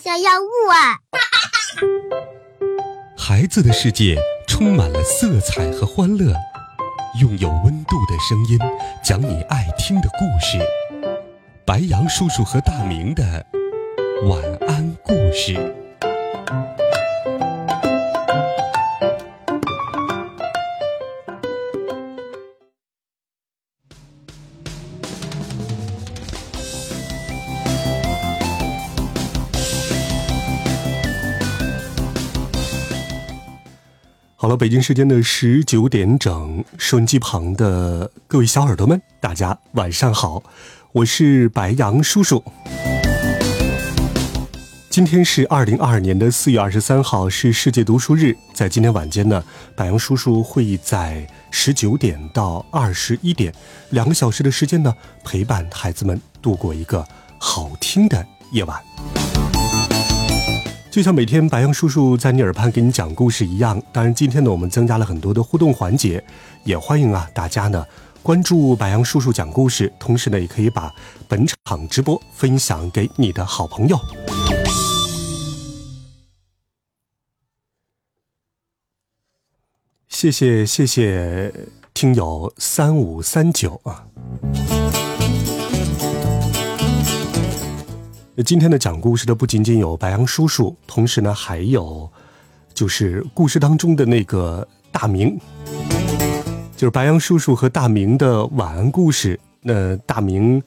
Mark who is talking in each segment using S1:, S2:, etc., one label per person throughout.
S1: 的故事马上要录啊！
S2: 孩子的世界充满了色彩和欢乐，用有温度的声音讲你爱听的故事。白羊叔叔和大明的晚安故事。了，北京时间的十九点整，收音机旁的各位小耳朵们，大家晚上好，我是白羊叔叔。今天是二零二二年的四月二十三号，是世界读书日。在今天晚间呢，白羊叔叔会在十九点到二十一点两个小时的时间呢，陪伴孩子们度过一个好听的夜晚。就像每天白羊叔叔在你耳畔给你讲故事一样，当然今天呢，我们增加了很多的互动环节，也欢迎啊大家呢关注白羊叔叔讲故事，同时呢也可以把本场直播分享给你的好朋友。谢谢谢谢听友三五三九啊。今天的讲故事的不仅仅有白羊叔叔，同时呢还有，就是故事当中的那个大明，就是白羊叔叔和大明的晚安故事。那大明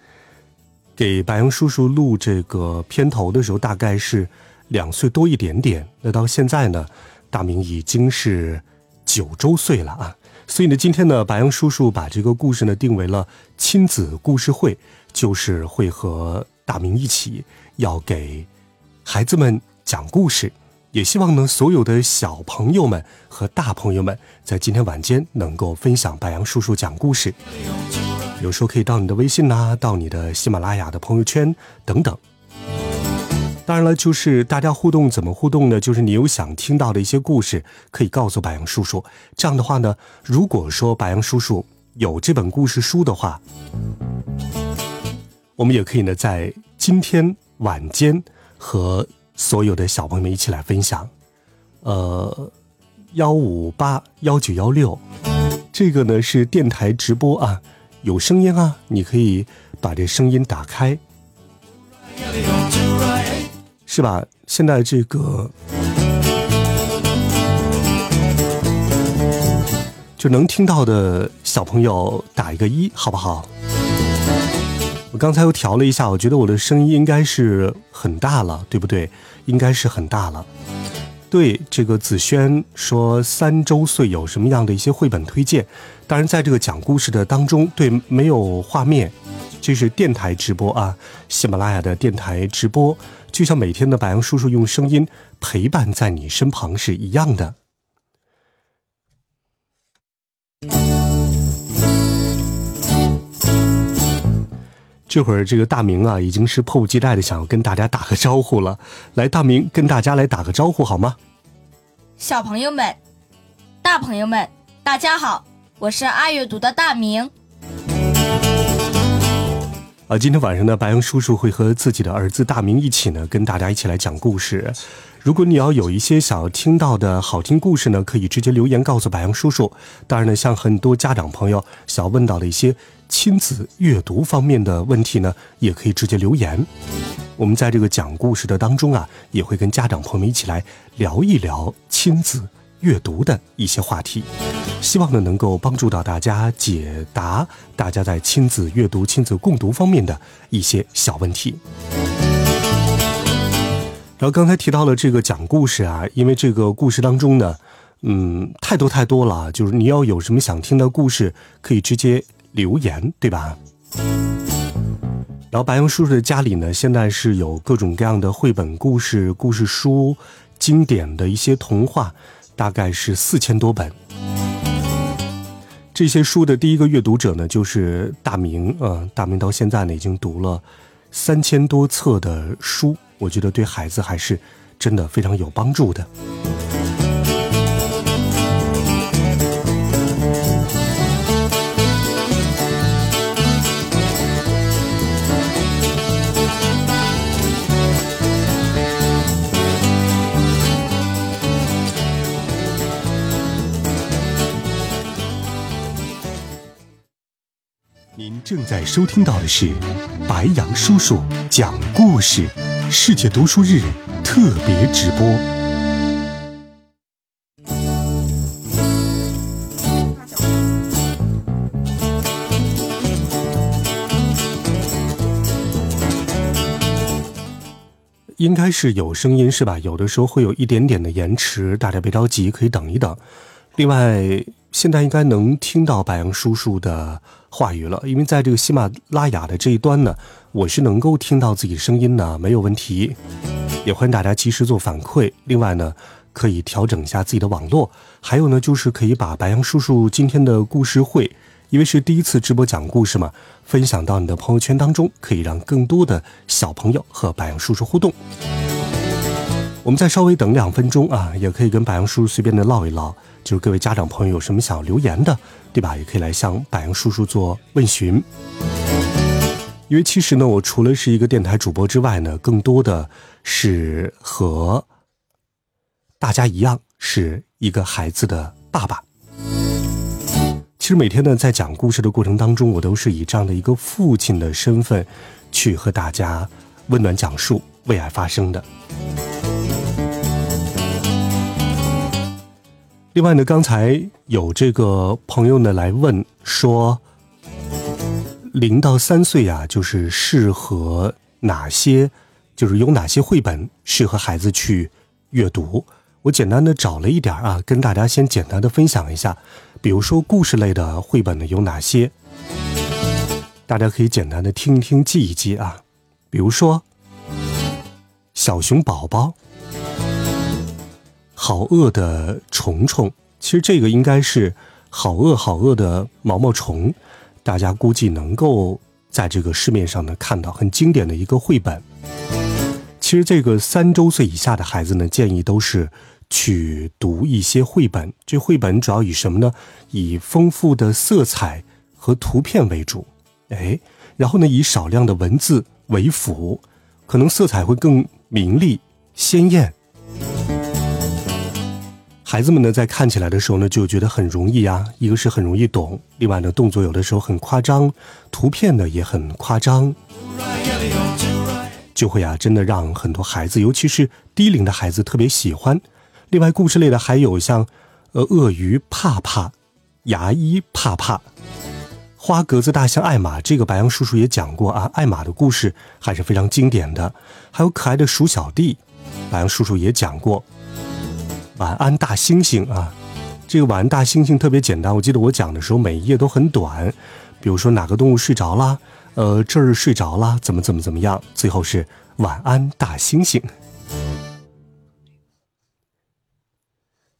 S2: 给白羊叔叔录这个片头的时候，大概是两岁多一点点。那到现在呢，大明已经是九周岁了啊。所以呢，今天呢，白羊叔叔把这个故事呢定为了亲子故事会，就是会和大明一起。要给孩子们讲故事，也希望呢，所有的小朋友们和大朋友们在今天晚间能够分享白杨叔叔讲故事。有时候可以到你的微信呐，到你的喜马拉雅的朋友圈等等。当然了，就是大家互动怎么互动呢？就是你有想听到的一些故事，可以告诉白杨叔叔。这样的话呢，如果说白杨叔叔有这本故事书的话，我们也可以呢，在今天。晚间和所有的小朋友们一起来分享，呃，幺五八幺九幺六，这个呢是电台直播啊，有声音啊，你可以把这声音打开，是吧？现在这个就能听到的小朋友打一个一，好不好？我刚才又调了一下，我觉得我的声音应该是很大了，对不对？应该是很大了。对，这个子轩说三周岁有什么样的一些绘本推荐？当然，在这个讲故事的当中，对，没有画面，这是电台直播啊，喜马拉雅的电台直播，就像每天的白杨叔叔用声音陪伴在你身旁是一样的。这会儿这个大明啊，已经是迫不及待的想要跟大家打个招呼了。来，大明跟大家来打个招呼好吗？
S3: 小朋友们、大朋友们，大家好，我是爱阅读的大明。
S2: 啊，今天晚上呢，白羊叔叔会和自己的儿子大明一起呢，跟大家一起来讲故事。如果你要有一些想要听到的好听故事呢，可以直接留言告诉白羊叔叔。当然呢，像很多家长朋友想要问到的一些亲子阅读方面的问题呢，也可以直接留言。我们在这个讲故事的当中啊，也会跟家长朋友们一起来聊一聊亲子阅读的一些话题，希望呢能够帮助到大家解答大家在亲子阅读、亲子共读方面的一些小问题。然后刚才提到了这个讲故事啊，因为这个故事当中呢，嗯，太多太多了，就是你要有什么想听的故事，可以直接留言，对吧？然后白杨叔叔的家里呢，现在是有各种各样的绘本故事、故事书、经典的一些童话，大概是四千多本。这些书的第一个阅读者呢，就是大明，嗯，大明到现在呢，已经读了三千多册的书。我觉得对孩子还是真的非常有帮助的。正在收听到的是白杨叔叔讲故事世界读书日特别直播。应该是有声音是吧？有的时候会有一点点的延迟，大家别着急，可以等一等。另外，现在应该能听到白杨叔叔的话语了，因为在这个喜马拉雅的这一端呢，我是能够听到自己声音的，没有问题。也欢迎大家及时做反馈。另外呢，可以调整一下自己的网络，还有呢，就是可以把白杨叔叔今天的故事会，因为是第一次直播讲故事嘛，分享到你的朋友圈当中，可以让更多的小朋友和白杨叔叔互动。我们再稍微等两分钟啊，也可以跟白杨叔叔随便的唠一唠，就是各位家长朋友有什么想留言的，对吧？也可以来向白杨叔叔做问询。因为其实呢，我除了是一个电台主播之外呢，更多的是和大家一样是一个孩子的爸爸。其实每天呢，在讲故事的过程当中，我都是以这样的一个父亲的身份，去和大家温暖讲述为爱发声的。另外呢，刚才有这个朋友呢来问说，零到三岁呀，就是适合哪些，就是有哪些绘本适合孩子去阅读？我简单的找了一点啊，跟大家先简单的分享一下。比如说故事类的绘本呢有哪些？大家可以简单的听一听，记一记啊。比如说，小熊宝宝。好饿的虫虫，其实这个应该是好饿好饿的毛毛虫，大家估计能够在这个市面上呢看到很经典的一个绘本。其实这个三周岁以下的孩子呢，建议都是去读一些绘本。这绘本主要以什么呢？以丰富的色彩和图片为主，哎，然后呢以少量的文字为辅，可能色彩会更明丽鲜艳。孩子们呢，在看起来的时候呢，就觉得很容易啊。一个是很容易懂，另外呢，动作有的时候很夸张，图片呢也很夸张，就会啊，真的让很多孩子，尤其是低龄的孩子特别喜欢。另外，故事类的还有像，呃，鳄鱼怕怕、牙医怕怕、花格子大象艾玛，这个白羊叔叔也讲过啊。艾玛的故事还是非常经典的。还有可爱的鼠小弟，白羊叔叔也讲过。晚安，大猩猩啊！这个晚安，大猩猩特别简单。我记得我讲的时候，每一页都很短。比如说哪个动物睡着了，呃，这儿睡着了，怎么怎么怎么样？最后是晚安，大猩猩。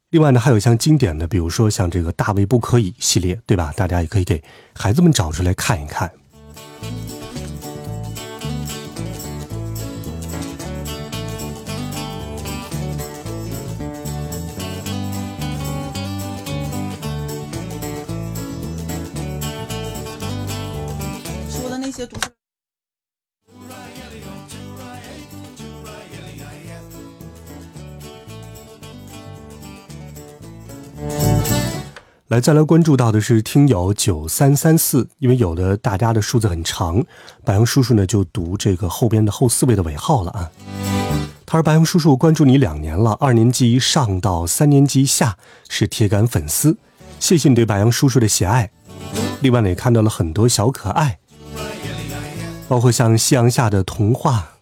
S2: 另外呢，还有像经典的，比如说像这个大卫不可以系列，对吧？大家也可以给孩子们找出来看一看。来，再来关注到的是听友九三三四，因为有的大家的数字很长，白杨叔叔呢就读这个后边的后四位的尾号了啊。他说：“白杨叔叔关注你两年了，二年级上到三年级下是铁杆粉丝，谢谢你对白杨叔叔的喜爱。另外呢，也看到了很多小可爱，包括像夕阳下的童话。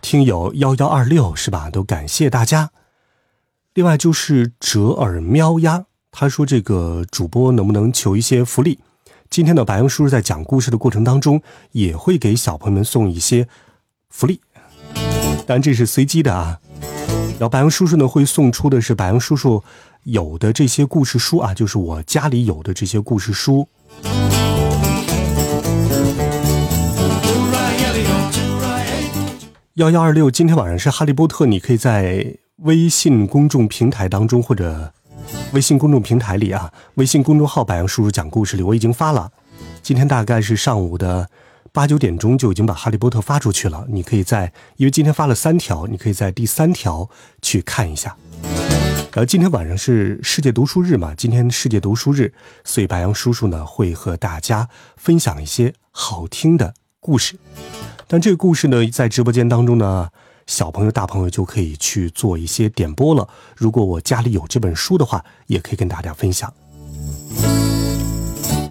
S2: 听友幺幺二六是吧？都感谢大家。”另外就是折耳喵呀，他说这个主播能不能求一些福利？今天的白杨叔叔在讲故事的过程当中，也会给小朋友们送一些福利，但这是随机的啊。然后白杨叔叔呢会送出的是白杨叔叔有的这些故事书啊，就是我家里有的这些故事书。幺幺二六，今天晚上是哈利波特，你可以在。微信公众平台当中，或者微信公众平台里啊，微信公众号“白杨叔叔讲故事”里，我已经发了。今天大概是上午的八九点钟就已经把《哈利波特》发出去了。你可以在，因为今天发了三条，你可以在第三条去看一下。然后今天晚上是世界读书日嘛，今天世界读书日，所以白杨叔叔呢会和大家分享一些好听的故事。但这个故事呢，在直播间当中呢，小朋友、大朋友就可以去做一些点播了。如果我家里有这本书的话，也可以跟大家分享。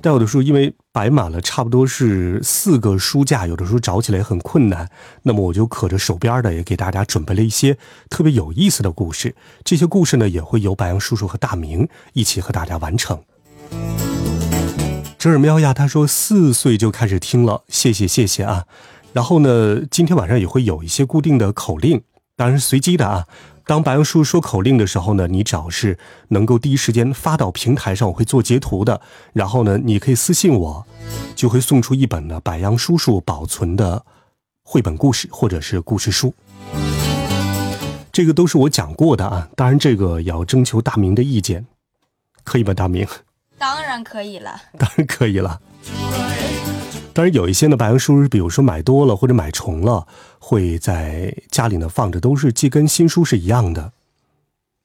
S2: 但有的书因为摆满了，差不多是四个书架，有的时候找起来也很困难。那么我就可着手边的，也给大家准备了一些特别有意思的故事。这些故事呢，也会由白杨叔叔和大明一起和大家完成。折耳喵呀，他说四岁就开始听了，谢谢谢谢啊。然后呢，今天晚上也会有一些固定的口令，当然是随机的啊。当白杨叔说口令的时候呢，你只要是能够第一时间发到平台上，我会做截图的。然后呢，你可以私信我，就会送出一本呢白杨叔叔保存的绘本故事或者是故事书。这个都是我讲过的啊，当然这个也要征求大明的意见，可以吧？大明？
S3: 当然可以了，
S2: 当然可以了。当然有一些呢，白杨叔叔，比如说买多了或者买重了，会在家里呢放着，都是既跟新书是一样的。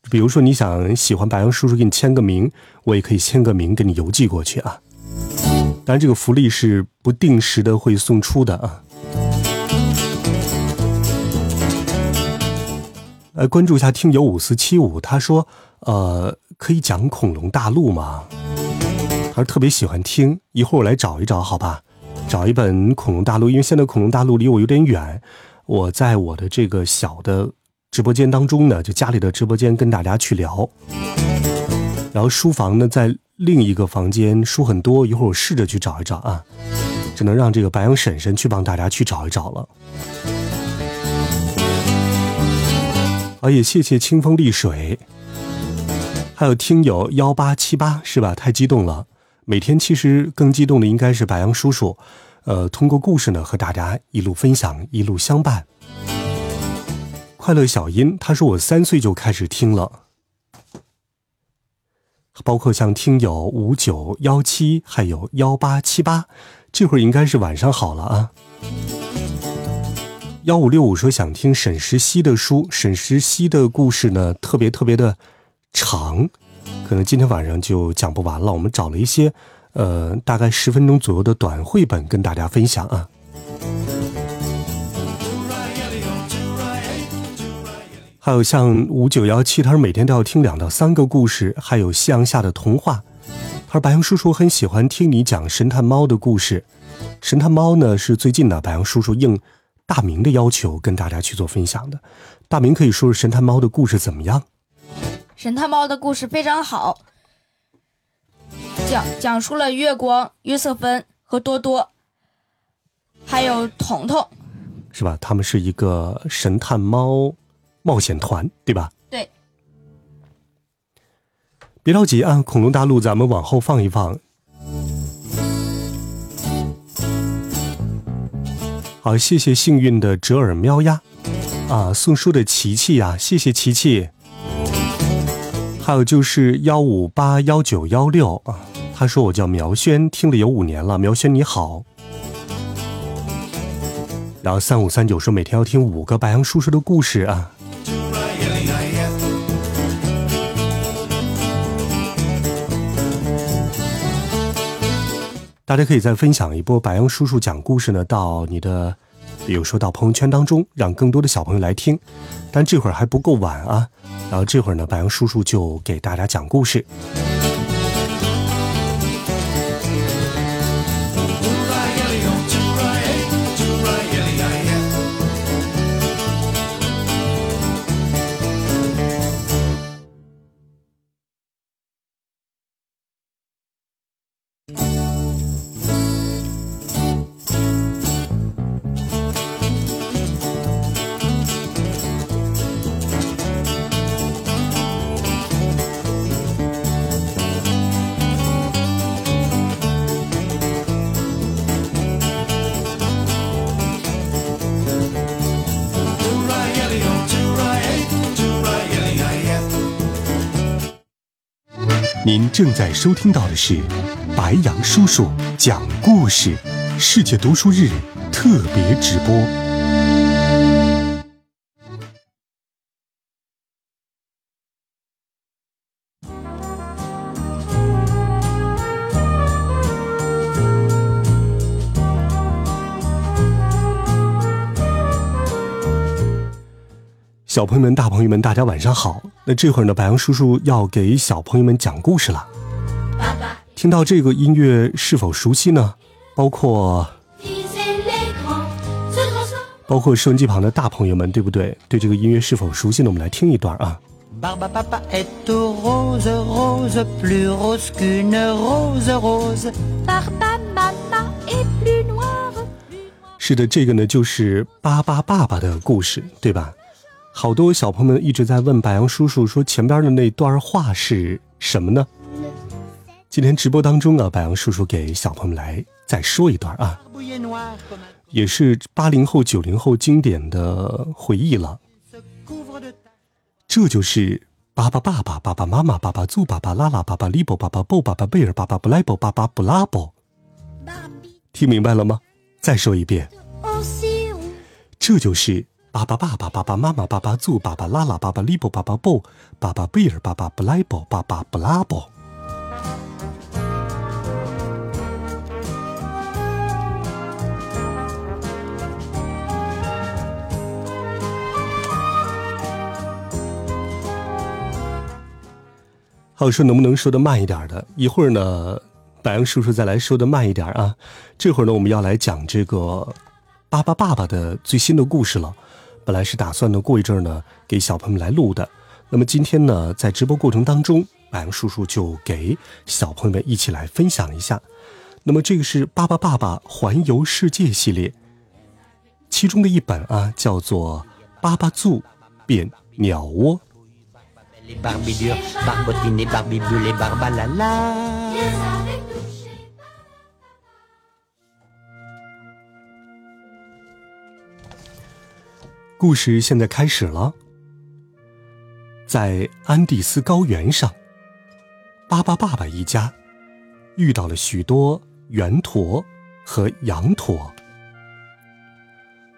S2: 比如说你想喜欢白杨叔叔给你签个名，我也可以签个名给你邮寄过去啊。当然这个福利是不定时的会送出的啊。来关注一下听友五四七五，他说呃可以讲恐龙大陆吗？他说特别喜欢听，一会儿我来找一找，好吧。找一本《恐龙大陆》，因为现在《恐龙大陆》离我有点远，我在我的这个小的直播间当中呢，就家里的直播间跟大家去聊。然后书房呢在另一个房间，书很多，一会儿我试着去找一找啊，只能让这个白羊婶婶去帮大家去找一找了。啊，也谢谢清风丽水，还有听友幺八七八是吧？太激动了。每天其实更激动的应该是白杨叔叔，呃，通过故事呢和大家一路分享，一路相伴。快乐小音他说我三岁就开始听了，包括像听友五九幺七还有幺八七八，这会儿应该是晚上好了啊。幺五六五说想听沈石溪的书，沈石溪的故事呢特别特别的长。可能今天晚上就讲不完了。我们找了一些，呃，大概十分钟左右的短绘本跟大家分享啊。还有像五九幺七，他说每天都要听两到三个故事，还有夕阳下的童话。他说白羊叔叔很喜欢听你讲神探猫的故事。神探猫呢是最近的白羊叔叔应大明的要求跟大家去做分享的。大明可以说说神探猫的故事怎么样？
S3: 神探猫的故事非常好，讲讲述了月光、约瑟芬和多多，还有彤彤，
S2: 是吧？他们是一个神探猫冒险团，对吧？
S3: 对。
S2: 别着急啊，恐龙大陆咱们往后放一放。好，谢谢幸运的折耳喵呀，啊，送书的琪琪呀，谢谢琪琪。还有就是幺五八幺九幺六啊，他说我叫苗轩，听了有五年了。苗轩你好。然后三五三九说每天要听五个白羊叔叔的故事啊。大家可以再分享一波白羊叔叔讲故事呢，到你的，比如说到朋友圈当中，让更多的小朋友来听。但这会儿还不够晚啊。然后这会儿呢，白杨叔叔就给大家讲故事。正在收听到的是白羊叔叔讲故事世界读书日特别直播。小朋友们、大朋友们，大家晚上好。那这会儿呢，白杨叔叔要给小朋友们讲故事了。
S3: 爸爸，
S2: 听到这个音乐是否熟悉呢？包括包括收音机旁的大朋友们，对不对？对这个音乐是否熟悉呢？我们来听一段啊。是的，这个呢就是巴巴爸爸的故事，对吧？好多小朋友们一直在问白羊叔叔说前边的那段话是什么呢？今天直播当中啊，白羊叔叔给小朋友们来再说一段啊，也是八零后、九零后经典的回忆了。这就是巴巴爸爸、爸爸妈妈、爸爸祖、爸爸拉拉、爸爸利伯、爸爸布、爸爸贝尔、爸爸布莱伯、爸爸布拉伯，听明白了吗？再说一遍。这就是爸爸、爸爸、爸爸妈妈、爸爸祖、爸爸拉拉、爸爸利伯、爸爸布、爸爸贝尔、爸爸布莱伯、爸爸布拉伯。好，说能不能说的慢一点的？一会儿呢，白羊叔叔再来说的慢一点啊。这会儿呢，我们要来讲这个。巴巴爸爸的最新的故事了，本来是打算呢过一阵儿呢给小朋友们来录的，那么今天呢在直播过程当中，白羊叔叔就给小朋友们一起来分享一下。那么这个是巴巴爸爸环游世界系列，其中的一本啊叫做《巴巴祖变鸟窝》。故事现在开始了。在安第斯高原上，巴巴爸爸一家遇到了许多圆驼和羊驼。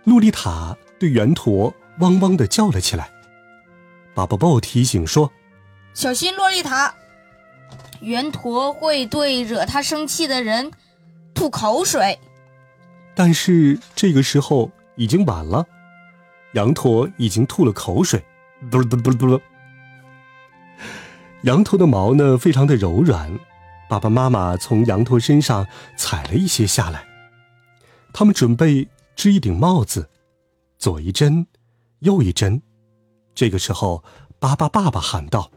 S2: 洛丽塔对圆驼汪汪的叫了起来。巴巴豹提醒说：“
S3: 小心洛丽塔，圆驼会对惹他生气的人吐口水。”
S2: 但是这个时候已经晚了。羊驼已经吐了口水，嘟嘟嘟嘟。羊驼的毛呢，非常的柔软。爸爸妈妈从羊驼身上采了一些下来，他们准备织一顶帽子，左一针，右一针。这个时候，巴巴爸爸喊道：“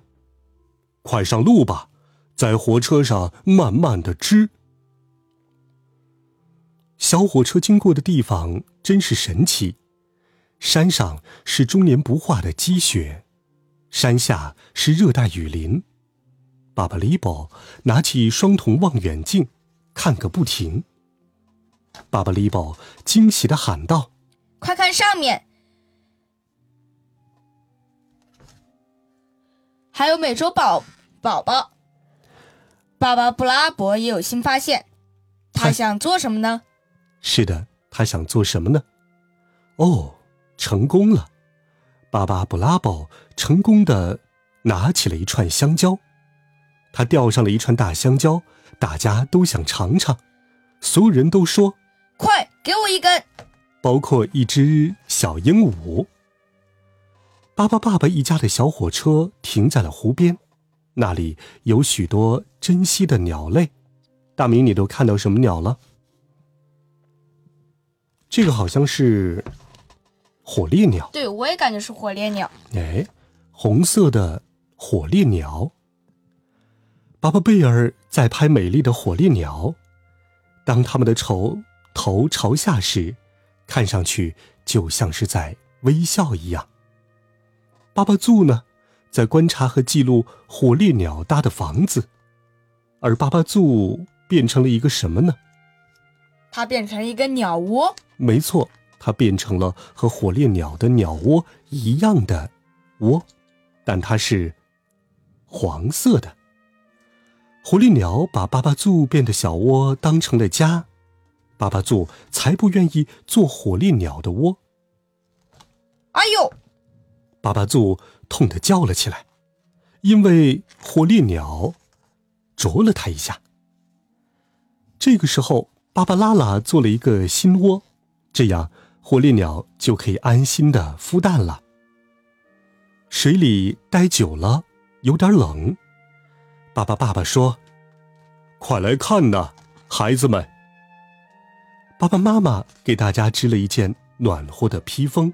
S2: 快上路吧，在火车上慢慢的织。”小火车经过的地方真是神奇。山上是终年不化的积雪，山下是热带雨林。巴巴利伯拿起双筒望远镜，看个不停。巴巴利伯惊喜的喊道：“
S3: 快看上面，还有美洲宝宝宝！”爸爸布拉伯也有新发现，他想做什么呢？
S2: 是的，他想做什么呢？哦。成功了，巴巴布拉宝成功的拿起了一串香蕉，他钓上了一串大香蕉，大家都想尝尝，所有人都说：“
S3: 快给我一根！”
S2: 包括一只小鹦鹉。巴巴爸爸一家的小火车停在了湖边，那里有许多珍稀的鸟类。大明，你都看到什么鸟了？这个好像是。火烈鸟，
S3: 对我也感觉是火烈鸟。
S2: 哎，红色的火烈鸟。巴巴贝尔在拍美丽的火烈鸟，当它们的头头朝下时，看上去就像是在微笑一样。巴巴祖呢，在观察和记录火烈鸟搭的房子，而巴巴祖变成了一个什么呢？
S3: 它变成了一个鸟窝。
S2: 没错。它变成了和火烈鸟的鸟窝一样的窝，但它是黄色的。火烈鸟把巴巴祖变的小窝当成了家，巴巴祖才不愿意做火烈鸟的窝。
S3: 哎呦！
S2: 巴巴祖痛得叫了起来，因为火烈鸟啄了他一下。这个时候，巴巴拉拉做了一个新窝，这样。火烈鸟就可以安心的孵蛋了。水里待久了有点冷。巴巴爸爸说：“快来看呐，孩子们！”爸爸妈妈给大家织了一件暖和的披风。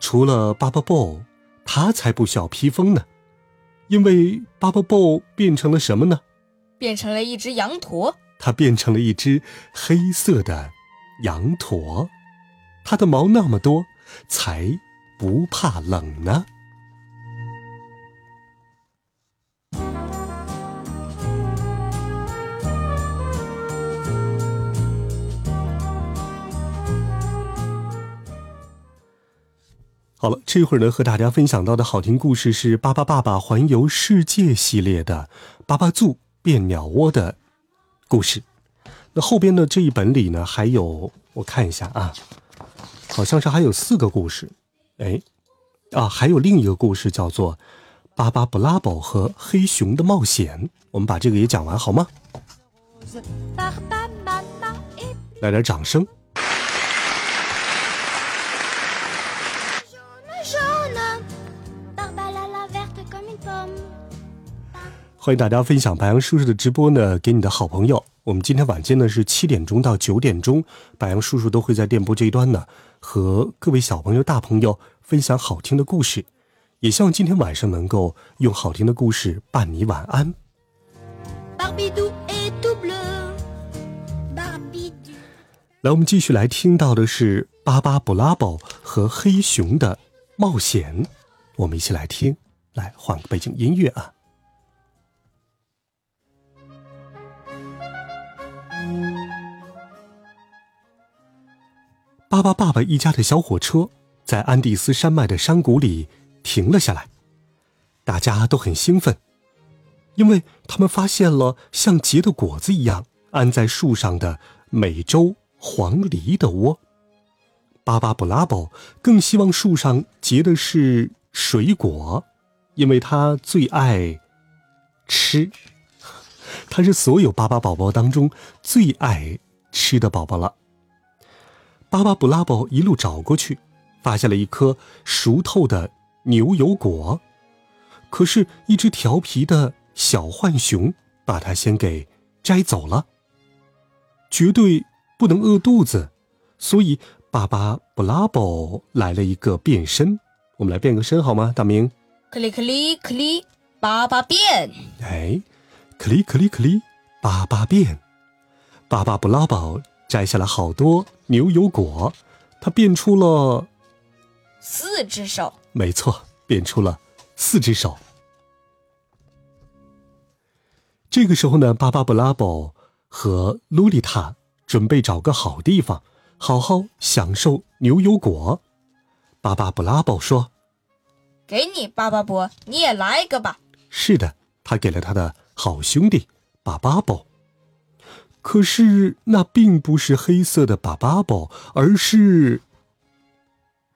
S2: 除了巴巴布，他才不需要披风呢，因为巴巴布变成了什么呢？
S3: 变成了一只羊驼。
S2: 它变成了一只黑色的羊驼，它的毛那么多，才不怕冷呢。好了，这会儿呢，和大家分享到的好听故事是《巴巴爸爸环游世界》系列的《巴巴祖变鸟窝》的故事。那后边的这一本里呢，还有我看一下啊，好像是还有四个故事。哎，啊，还有另一个故事叫做《巴巴布拉宝和黑熊的冒险》。我们把这个也讲完好吗？来点掌声。欢迎大家分享白杨叔叔的直播呢，给你的好朋友。我们今天晚间呢是七点钟到九点钟，白杨叔叔都会在电波这一端呢，和各位小朋友、大朋友分享好听的故事。也希望今天晚上能够用好听的故事伴你晚安。来，我们继续来听到的是巴巴布拉宝和黑熊的冒险。我们一起来听，来换个背景音乐啊。巴巴爸爸一家的小火车在安第斯山脉的山谷里停了下来，大家都很兴奋，因为他们发现了像结的果子一样安在树上的美洲黄鹂的窝。巴巴布拉宝更希望树上结的是水果，因为他最爱吃，他是所有巴巴宝宝当中最爱吃的宝宝了。巴巴布拉宝一路找过去，发现了一颗熟透的牛油果，可是，一只调皮的小浣熊把它先给摘走了。绝对不能饿肚子，所以巴巴布拉宝来了一个变身。我们来变个身好吗？大明，
S3: 克里克里克里，巴巴变。
S2: 哎，克里克里克里，巴巴变。巴巴布拉宝。摘下了好多牛油果，他变出了
S3: 四只手。
S2: 没错，变出了四只手。这个时候呢，巴巴布拉宝和洛丽塔准备找个好地方，好好享受牛油果。巴巴布拉宝说：“
S3: 给你，巴巴伯，你也来一个吧。”
S2: 是的，他给了他的好兄弟巴巴宝。可是那并不是黑色的巴巴宝，而是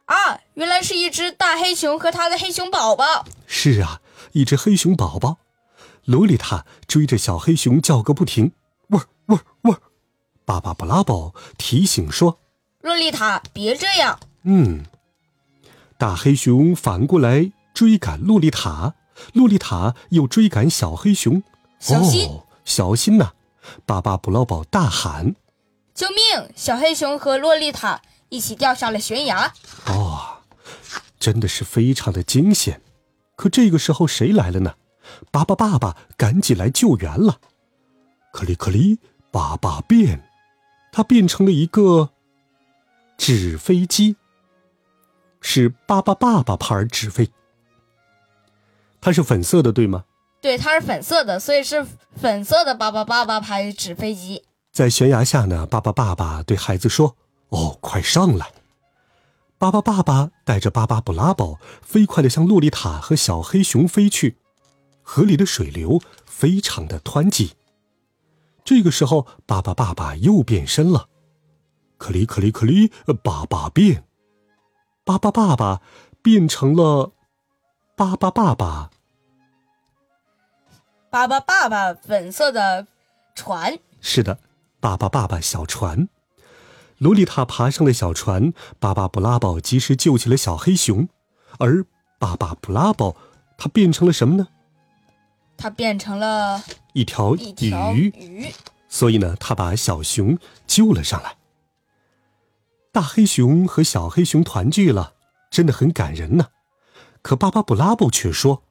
S3: 啊，原来是一只大黑熊和它的黑熊宝宝。
S2: 是啊，一只黑熊宝宝。洛丽塔追着小黑熊叫个不停，汪汪汪！巴巴布拉宝提醒说：“
S3: 洛丽塔，别这样。”
S2: 嗯，大黑熊反过来追赶洛丽塔，洛丽塔又追赶小黑熊。
S3: 小心，
S2: 小心呐！巴巴布拉宝大喊：“
S3: 救命！”小黑熊和洛丽塔一起掉下了悬崖。
S2: 哦，真的是非常的惊险。可这个时候谁来了呢？巴巴爸爸赶紧来救援了。克里克里，巴巴变，他变成了一个纸飞机，是巴巴爸爸牌纸飞。它是粉色的，对吗？
S3: 对，它是粉色的，所以是粉色的巴巴爸爸牌纸飞机。
S2: 在悬崖下呢，巴巴爸爸对孩子说：“哦，快上来！”巴巴爸爸带着巴巴布拉宝飞快地向洛丽塔和小黑熊飞去。河里的水流非常的湍急。这个时候，巴巴爸爸又变身了，克里克里克里，巴巴变！巴巴爸爸变成了巴巴爸爸。
S3: 巴巴爸爸粉色的船
S2: 是的，巴巴爸爸小船，洛丽塔爬上了小船，巴巴布拉宝及时救起了小黑熊，而巴巴布拉宝，它变成了什么呢？
S3: 它变成了
S2: 一条鱼，
S3: 鱼。
S2: 所以呢，他把小熊救了上来。大黑熊和小黑熊团聚了，真的很感人呢。可巴巴布拉布却说：“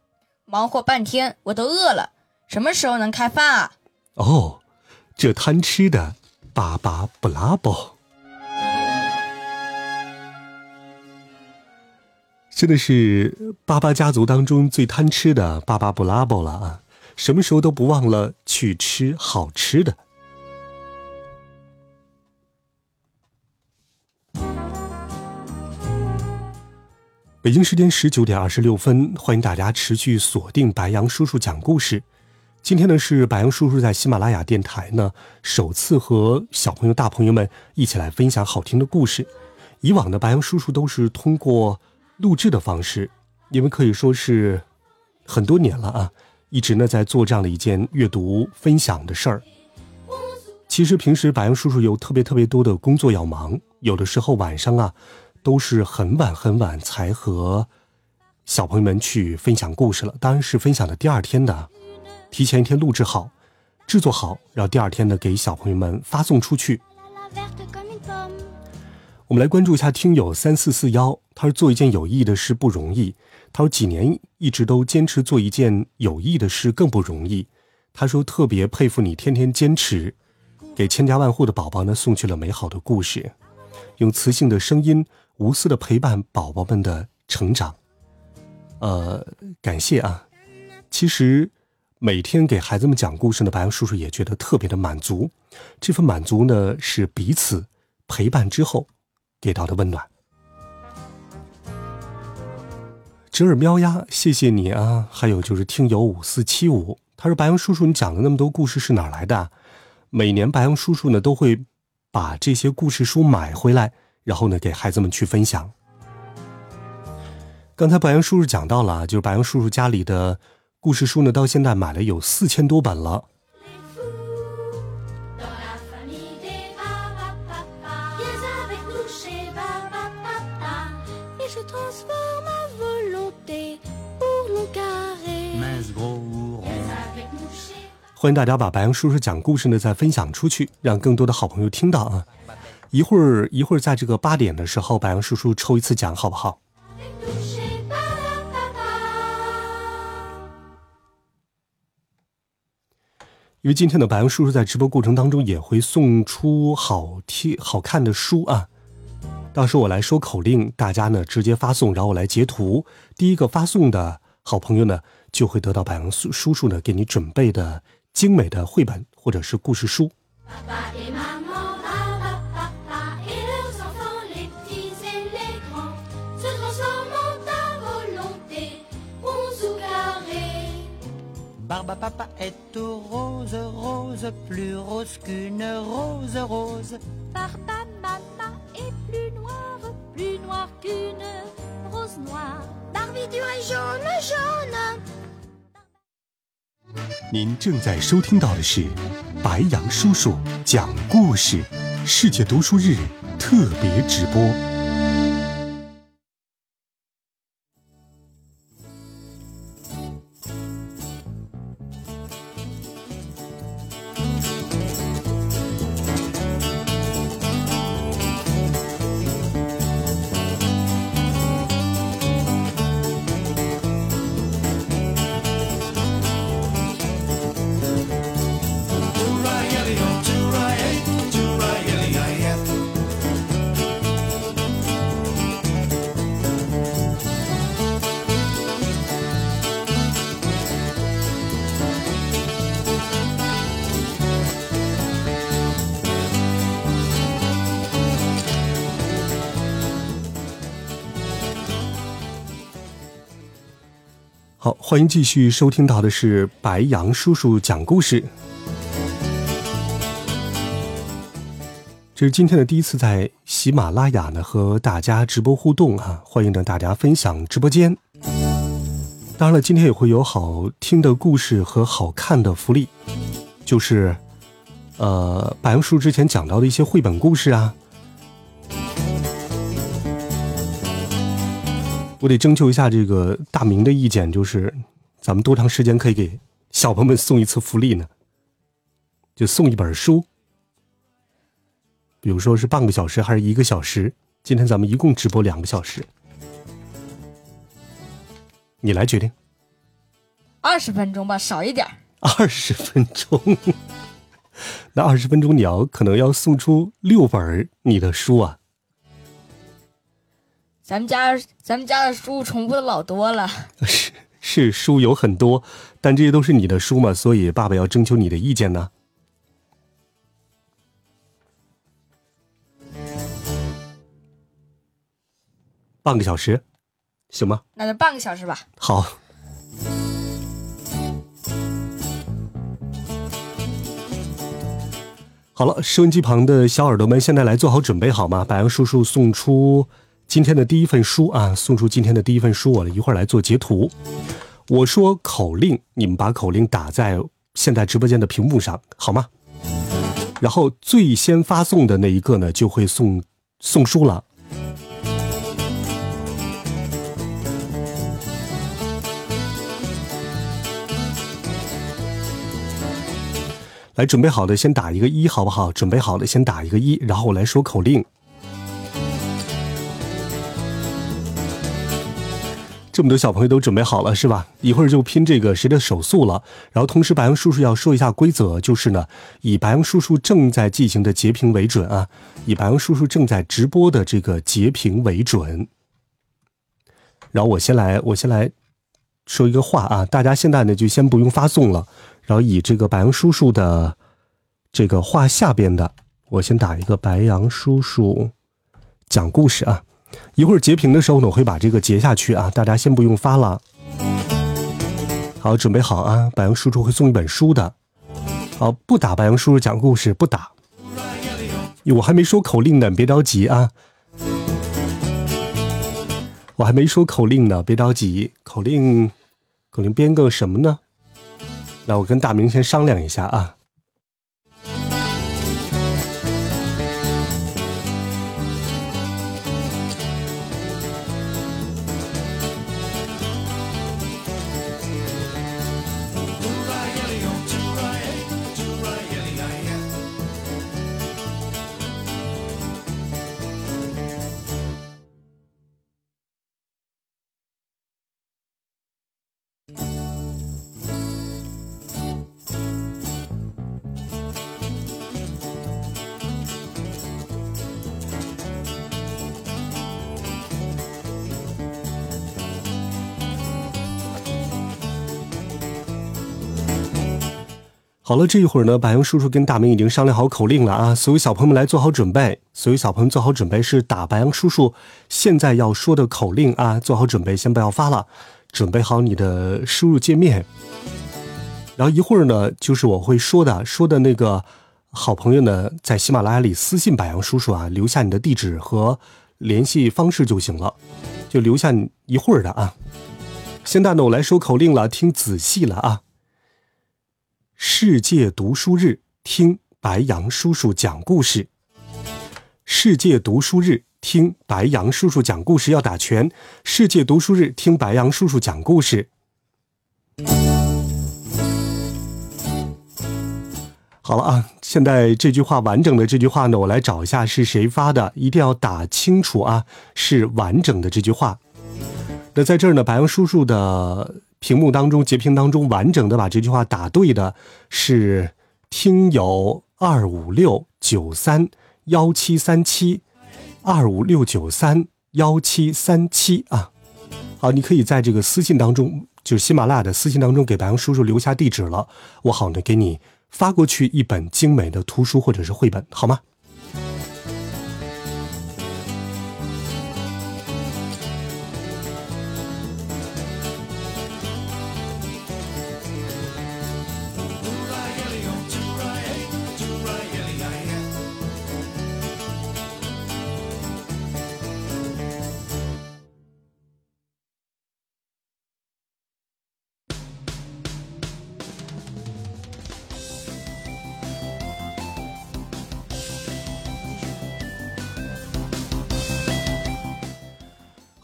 S3: 忙活半天，我都饿了，什么时候能开饭啊？”
S2: 哦，这贪吃的巴巴布拉布，真的是巴巴家族当中最贪吃的巴巴布拉布了啊！什么时候都不忘了去吃好吃的。北京时间十九点二十六分，欢迎大家持续锁定白杨叔叔讲故事。今天呢是白杨叔叔在喜马拉雅电台呢首次和小朋友、大朋友们一起来分享好听的故事。以往的白杨叔叔都是通过录制的方式，因为可以说是很多年了啊，一直呢在做这样的一件阅读分享的事儿。其实平时白杨叔叔有特别特别多的工作要忙，有的时候晚上啊。都是很晚很晚才和小朋友们去分享故事了，当然是分享的第二天的，提前一天录制好、制作好，然后第二天呢给小朋友们发送出去。我们来关注一下听友三四四幺，他说做一件有意义的事不容易，他说几年一直都坚持做一件有意义的事更不容易，他说特别佩服你天天坚持，给千家万户的宝宝呢送去了美好的故事，用磁性的声音。无私的陪伴宝宝们的成长，呃，感谢啊！其实每天给孩子们讲故事呢，白杨叔叔也觉得特别的满足。这份满足呢，是彼此陪伴之后给到的温暖。折耳喵呀，谢谢你啊！还有就是听友五四七五，他说白杨叔叔，你讲的那么多故事是哪来的？每年白杨叔叔呢都会把这些故事书买回来。然后呢，给孩子们去分享。刚才白杨叔叔讲到了，就是白杨叔叔家里的故事书呢，到现在买了有四千多本了。欢迎大家把白杨叔叔讲故事呢再分享出去，让更多的好朋友听到啊。一会儿一会儿，在这个八点的时候，白杨叔叔抽一次奖，好不好？因为今天的白杨叔叔在直播过程当中也会送出好听好看的书啊，到时候我来说口令，大家呢直接发送，然后我来截图，第一个发送的好朋友呢就会得到白杨叔叔叔呢给你准备的精美的绘本或者是故事书。爸爸给妈妈您正在收听到的是白杨叔叔讲故事，世界读书日特别直播。欢迎继续收听到的是白杨叔叔讲故事。这是今天的第一次在喜马拉雅呢和大家直播互动啊，欢迎呢大家分享直播间。当然了，今天也会有好听的故事和好看的福利，就是呃白杨叔之前讲到的一些绘本故事啊。我得征求一下这个大明的意见，就是咱们多长时间可以给小朋友们送一次福利呢？就送一本书，比如说是半个小时还是一个小时？今天咱们一共直播两个小时，你来决定。
S3: 二十分钟吧，少一点儿。
S2: 二十分钟，那二十分钟你要可能要送出六本你的书啊。
S3: 咱们家咱们家的书重复的老多了。
S2: 是是，书有很多，但这些都是你的书嘛，所以爸爸要征求你的意见呢。半个小时，行吗？
S3: 那就半个小时吧。
S2: 好。好了，收音机旁的小耳朵们，现在来做好准备好吗？白杨叔叔送出今天的第一份书啊，送出今天的第一份书，我一会儿来做截图。我说口令，你们把口令打在现在直播间的屏幕上，好吗？然后最先发送的那一个呢，就会送送书了。来，准备好的先打一个一，好不好？准备好的先打一个一，然后我来说口令。这么多小朋友都准备好了是吧？一会儿就拼这个谁的手速了。然后同时，白羊叔叔要说一下规则，就是呢，以白羊叔叔正在进行的截屏为准啊，以白羊叔叔正在直播的这个截屏为准。然后我先来，我先来说一个话啊，大家现在呢就先不用发送了。然后以这个白羊叔叔的这个话下边的，我先打一个白羊叔叔讲故事啊。一会儿截屏的时候呢，我会把这个截下去啊。大家先不用发了。好，准备好啊！白羊叔叔会送一本书的。好，不打白羊叔叔讲故事，不打。我还没说口令呢，别着急啊。我还没说口令呢，别着急。口令，口令编个什么呢？那我跟大明先商量一下啊。好了，这一会儿呢，白羊叔叔跟大明已经商量好口令了啊！所有小朋友们来做好准备，所有小朋友做好准备，是打白羊叔叔现在要说的口令啊！做好准备，先不要发了，准备好你的输入界面。然后一会儿呢，就是我会说的，说的那个好朋友呢，在喜马拉雅里私信白羊叔叔啊，留下你的地址和联系方式就行了，就留下一会儿的啊。现在呢，我来说口令了，听仔细了啊！世界读书日，听白杨叔叔讲故事。世界读书日，听白杨叔叔讲故事要打全。世界读书日，听白杨叔叔讲故事。好了啊，现在这句话完整的这句话呢，我来找一下是谁发的，一定要打清楚啊，是完整的这句话。那在这儿呢，白杨叔叔的。屏幕当中截屏当中完整的把这句话打对的是听友二五六九三幺七三七二五六九三幺七三七啊，好，你可以在这个私信当中，就是喜马拉雅的私信当中给白羊叔叔留下地址了，我好呢给你发过去一本精美的图书或者是绘本，好吗？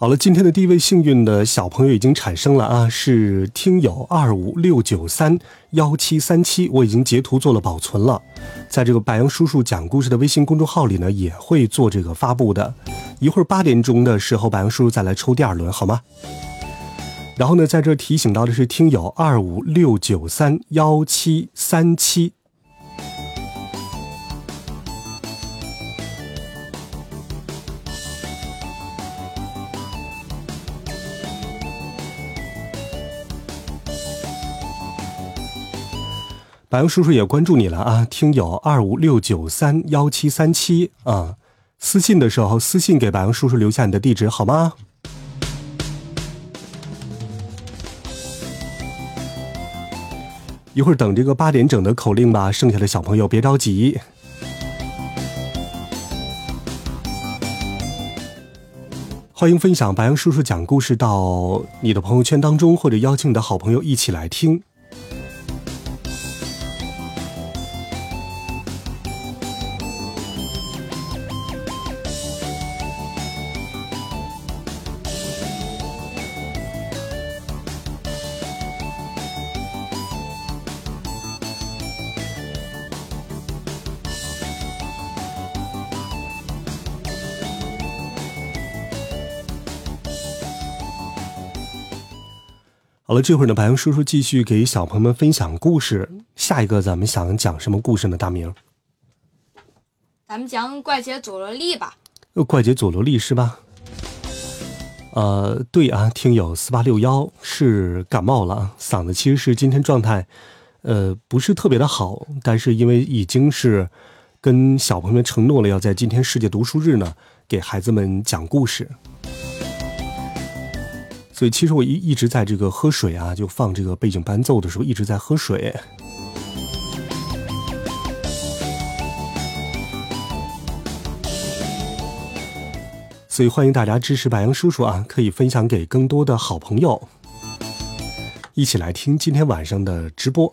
S2: 好了，今天的第一位幸运的小朋友已经产生了啊，是听友二五六九三幺七三七，我已经截图做了保存了，在这个白羊叔叔讲故事的微信公众号里呢，也会做这个发布的。一会儿八点钟的时候，白羊叔叔再来抽第二轮，好吗？然后呢，在这提醒到的是听友二五六九三幺七三七。白羊叔叔也关注你了啊！听友二五六九三幺七三七啊，私信的时候私信给白羊叔叔留下你的地址好吗？一会儿等这个八点整的口令吧，剩下的小朋友别着急。欢迎分享白羊叔叔讲故事到你的朋友圈当中，或者邀请你的好朋友一起来听。了，这会儿呢，白羊叔叔继续给小朋友们分享故事。下一个，咱们想讲什么故事呢？大明，
S3: 咱们讲怪杰佐罗利吧。
S2: 怪杰佐罗利是吧？呃，对啊，听友四八六幺是感冒了，嗓子其实是今天状态，呃，不是特别的好，但是因为已经是跟小朋友们承诺了，要在今天世界读书日呢，给孩子们讲故事。所以其实我一一直在这个喝水啊，就放这个背景伴奏的时候一直在喝水。所以欢迎大家支持白羊叔叔啊，可以分享给更多的好朋友，一起来听今天晚上的直播。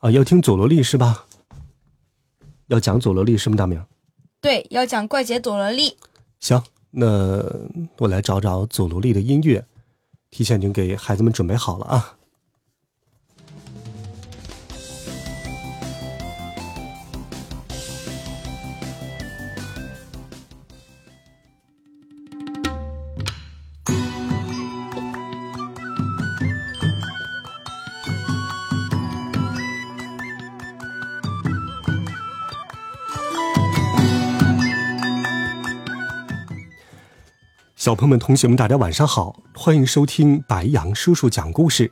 S2: 啊，要听佐罗利是吧？要讲佐罗利是吗？大明。
S3: 对，要讲怪杰佐罗利。
S2: 行，那我来找找佐罗利的音乐，提前已经给孩子们准备好了啊。小朋友们、同学们，大家晚上好，欢迎收听白羊叔叔讲故事。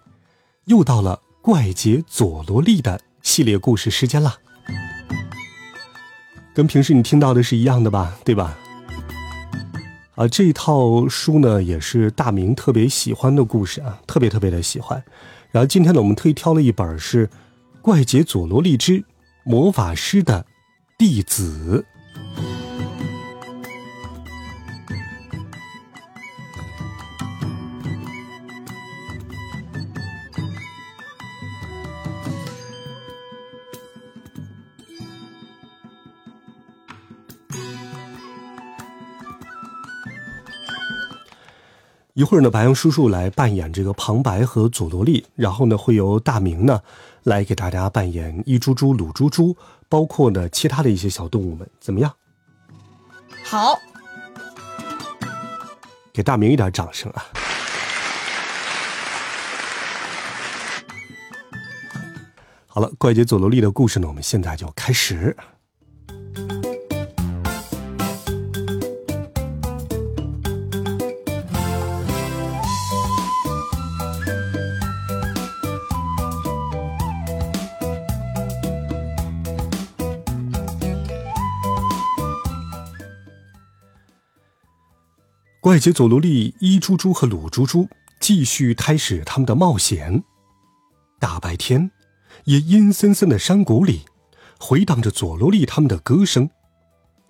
S2: 又到了怪杰佐罗利的系列故事时间了，跟平时你听到的是一样的吧？对吧？啊，这一套书呢，也是大明特别喜欢的故事啊，特别特别的喜欢。然后今天呢，我们特意挑了一本是《怪杰佐罗利之魔法师的弟子》。一会儿呢，白羊叔叔来扮演这个旁白和佐罗利，然后呢，会由大明呢来给大家扮演一猪猪、鲁猪猪，包括呢其他的一些小动物们，怎么样？
S3: 好，
S2: 给大明一点掌声啊！好了，怪杰佐罗利的故事呢，我们现在就开始。怪杰佐罗利、伊猪猪和鲁猪猪继续开始他们的冒险。大白天，也阴森森的山谷里，回荡着佐罗利他们的歌声。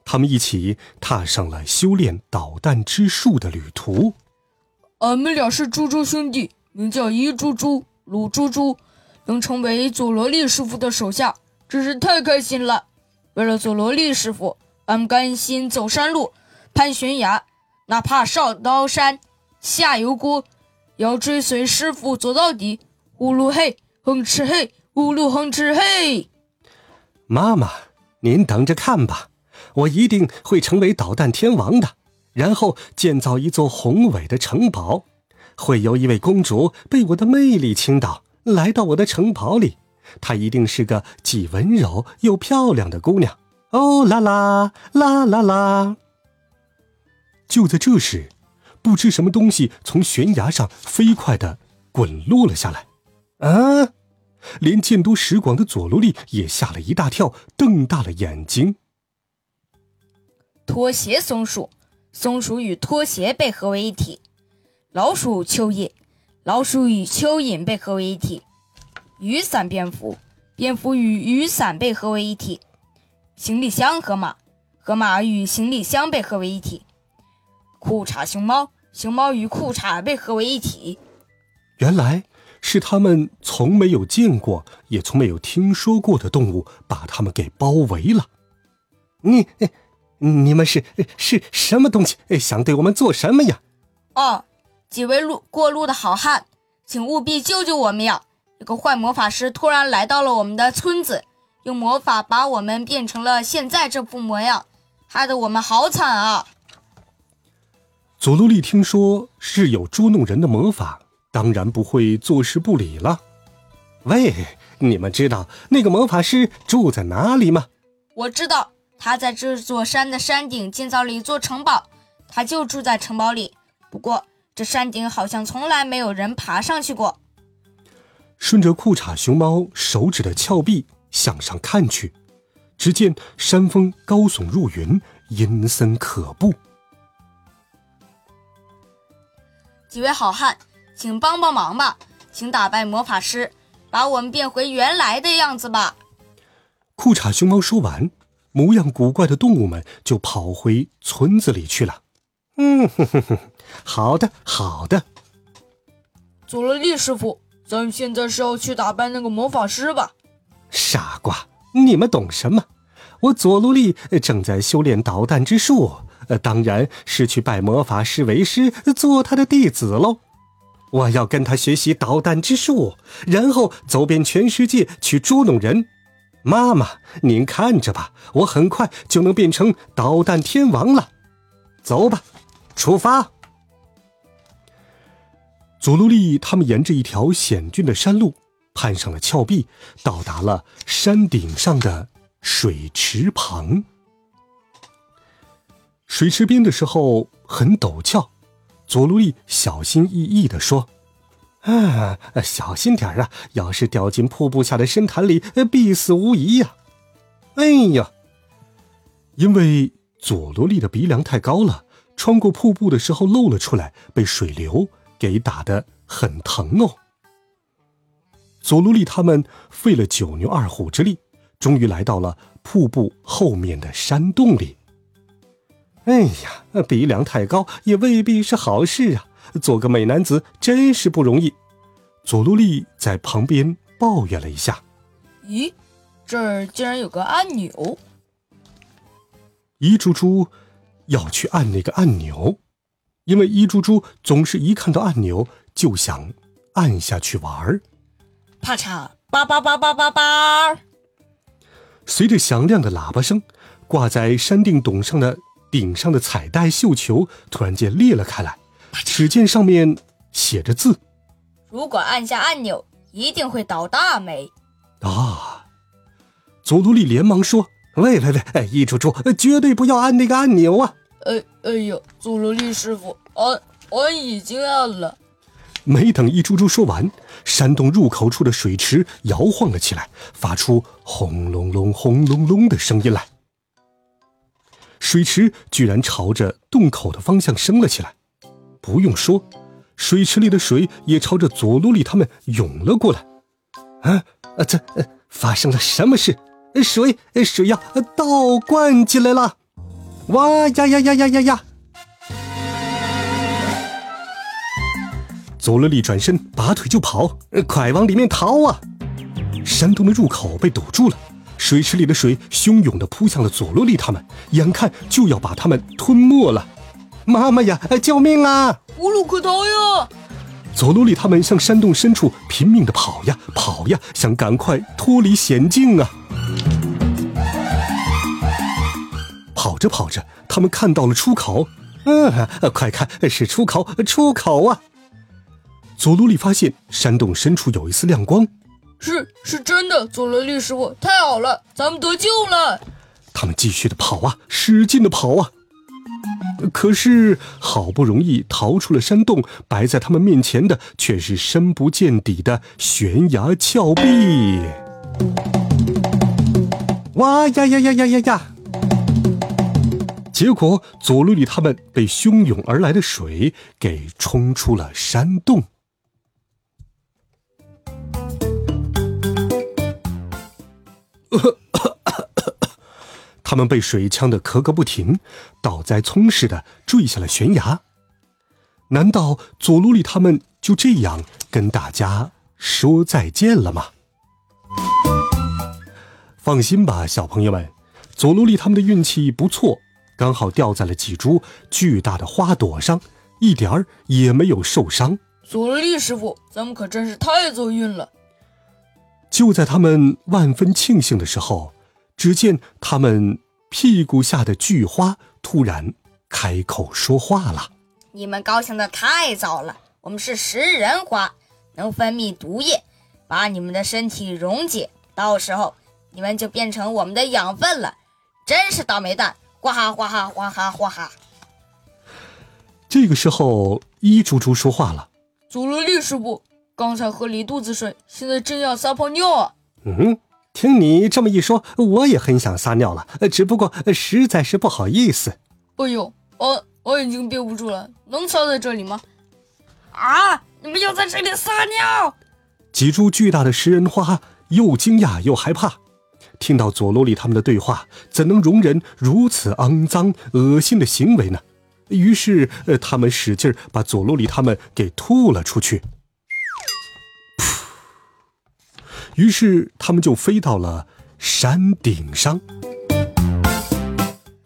S2: 他们一起踏上了修炼导弹之术的旅途。
S3: 俺们俩是猪猪兄弟，名叫伊猪猪、鲁猪猪，能成为佐罗利师傅的手下，真是太开心了。为了佐罗利师傅。俺们甘心走山路，攀悬崖，哪怕上刀山下油锅，要追随师傅走到底。呼噜嘿，哼哧嘿，呼噜哼哧嘿。
S2: 妈妈，您等着看吧，我一定会成为导弹天王的，然后建造一座宏伟的城堡。会有一位公主被我的魅力倾倒，来到我的城堡里。她一定是个既温柔又漂亮的姑娘。哦啦啦啦啦啦！就在这时，不知什么东西从悬崖上飞快的滚落了下来。啊！连见多识广的佐罗利也吓了一大跳，瞪大了眼睛。
S3: 拖鞋松鼠，松鼠与拖鞋被合为一体；老鼠蚯蚓，老鼠与蚯蚓被合为一体；雨伞蝙蝠，蝙蝠与雨伞被合为一体；行李箱河马，河马与行李箱被合为一体；裤衩熊猫，熊猫与裤衩被合为一体。
S2: 原来。是他们从没有见过，也从没有听说过的动物，把他们给包围了。你，你们是是什么东西？想对我们做什么呀？
S3: 哦，几位路过路的好汉，请务必救救我们呀！有个坏魔法师突然来到了我们的村子，用魔法把我们变成了现在这副模样，害得我们好惨啊！
S2: 佐罗利听说是有捉弄人的魔法。当然不会坐视不理了。喂，你们知道那个魔法师住在哪里吗？
S3: 我知道，他在这座山的山顶建造了一座城堡，他就住在城堡里。不过这山顶好像从来没有人爬上去过。
S2: 顺着裤衩熊猫手指的峭壁向上看去，只见山峰高耸入云，阴森可怖。
S3: 几位好汉。请帮帮忙吧，请打败魔法师，把我们变回原来的样子吧。
S2: 裤衩熊猫说完，模样古怪的动物们就跑回村子里去了。嗯，哼哼哼，好的，好的。
S3: 佐罗利师傅，咱们现在是要去打败那个魔法师吧？
S2: 傻瓜，你们懂什么？我佐罗利正在修炼导弹之术，当然是去拜魔法师为师，做他的弟子喽。我要跟他学习导弹之术，然后走遍全世界去捉弄人。妈妈，您看着吧，我很快就能变成导弹天王了。走吧，出发。佐罗利他们沿着一条险峻的山路，攀上了峭壁，到达了山顶上的水池旁。水池边的时候很陡峭。佐罗利小心翼翼地说：“啊，小心点啊！要是掉进瀑布下的深潭里，必死无疑呀！”哎呀，因为佐罗利的鼻梁太高了，穿过瀑布的时候露了出来，被水流给打得很疼哦。佐罗利他们费了九牛二虎之力，终于来到了瀑布后面的山洞里。哎呀，鼻梁太高也未必是好事啊！做个美男子真是不容易。佐罗利在旁边抱怨了一下：“
S3: 咦，这儿竟然有个按钮！”
S2: 伊猪猪要去按那个按钮，因为伊猪猪总是一看到按钮就想按下去玩儿。
S3: 啪嚓，叭叭叭叭叭叭！
S2: 随着响亮的喇叭声，挂在山顶董上的。顶上的彩带绣球突然间裂了开来，只见上面写着字：“
S3: 如果按下按钮，一定会倒大霉。”
S2: 啊！佐罗利连忙说：“喂喂喂，哎，一猪猪，绝对不要按那个按钮啊！”
S3: 哎哎呦，佐罗利师傅，我我已经按了。
S2: 没等一猪猪说完，山洞入口处的水池摇晃了起来，发出轰隆隆、轰隆隆的声音来。水池居然朝着洞口的方向升了起来，不用说，水池里的水也朝着佐罗利他们涌了过来。啊啊！这发生了什么事？水水要倒灌进来了！哇呀呀呀呀呀呀！佐罗利转身拔腿就跑，快往里面逃啊！山洞的入口被堵住了，水池里的水汹涌地扑向了佐罗利他们，眼看就要把他们吞没了。妈妈呀，救命啊！
S3: 无路可逃呀！
S2: 佐罗利他们向山洞深处拼命地跑呀跑呀，想赶快脱离险境啊！跑着跑着，他们看到了出口。嗯，快看，是出口，出口啊！佐罗利发现山洞深处有一丝亮光。
S3: 是是真的，佐罗利师傅，太好了，咱们得救了！
S2: 他们继续的跑啊，使劲的跑啊。可是好不容易逃出了山洞，摆在他们面前的却是深不见底的悬崖峭壁。哇呀呀呀呀呀呀！结果佐罗里他们被汹涌而来的水给冲出了山洞。他们被水呛得咳个不停，倒栽葱似的坠下了悬崖。难道佐罗里他们就这样跟大家说再见了吗？放心吧，小朋友们，佐罗利他们的运气不错，刚好掉在了几株巨大的花朵上，一点儿也没有受伤。
S3: 佐罗利师傅，咱们可真是太走运了！
S2: 就在他们万分庆幸的时候，只见他们屁股下的巨花突然开口说话了：“
S4: 你们高兴的太早了，我们是食人花，能分泌毒液，把你们的身体溶解，到时候你们就变成我们的养分了。真是倒霉蛋！哗哈哗哈哗哈哗哈。”
S2: 这个时候，一猪猪说话了：“
S3: 祖罗利师傅。”刚才喝了一肚子水，现在真要撒泡尿啊！
S2: 嗯，听你这么一说，我也很想撒尿了，只不过实在是不好意思。
S3: 哎呦，我我已经憋不住了，能撒在这里吗？啊！你们要在这里撒尿？
S2: 几株巨大的食人花又惊讶又害怕，听到佐罗里他们的对话，怎能容忍如此肮脏恶心的行为呢？于是，呃，他们使劲把佐罗里他们给吐了出去。于是他们就飞到了山顶上。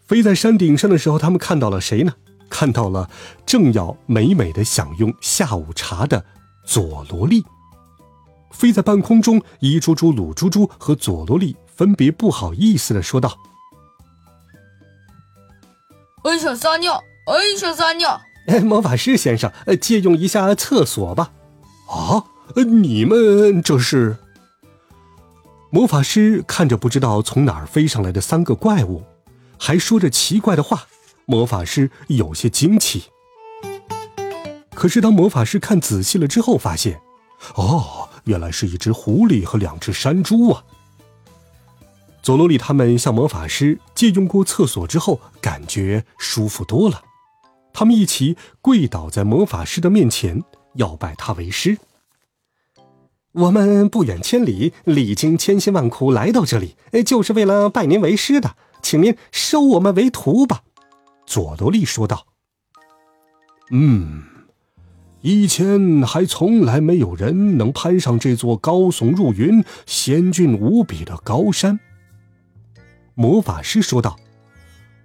S2: 飞在山顶上的时候，他们看到了谁呢？看到了正要美美的享用下午茶的佐罗利。飞在半空中，一猪猪、鲁猪猪和佐罗利分别不好意思的说道：“
S3: 我想撒尿，我想撒尿。”
S2: 哎，魔法师先生，借用一下厕所吧。啊，你们这是？魔法师看着不知道从哪儿飞上来的三个怪物，还说着奇怪的话，魔法师有些惊奇。可是当魔法师看仔细了之后，发现，哦，原来是一只狐狸和两只山猪啊！佐罗里他们向魔法师借用过厕所之后，感觉舒服多了。他们一起跪倒在魔法师的面前，要拜他为师。我们不远千里，历经千辛万苦来到这里，就是为了拜您为师的，请您收我们为徒吧。”佐罗利说道。“嗯，以前还从来没有人能攀上这座高耸入云、险峻无比的高山。”魔法师说道，“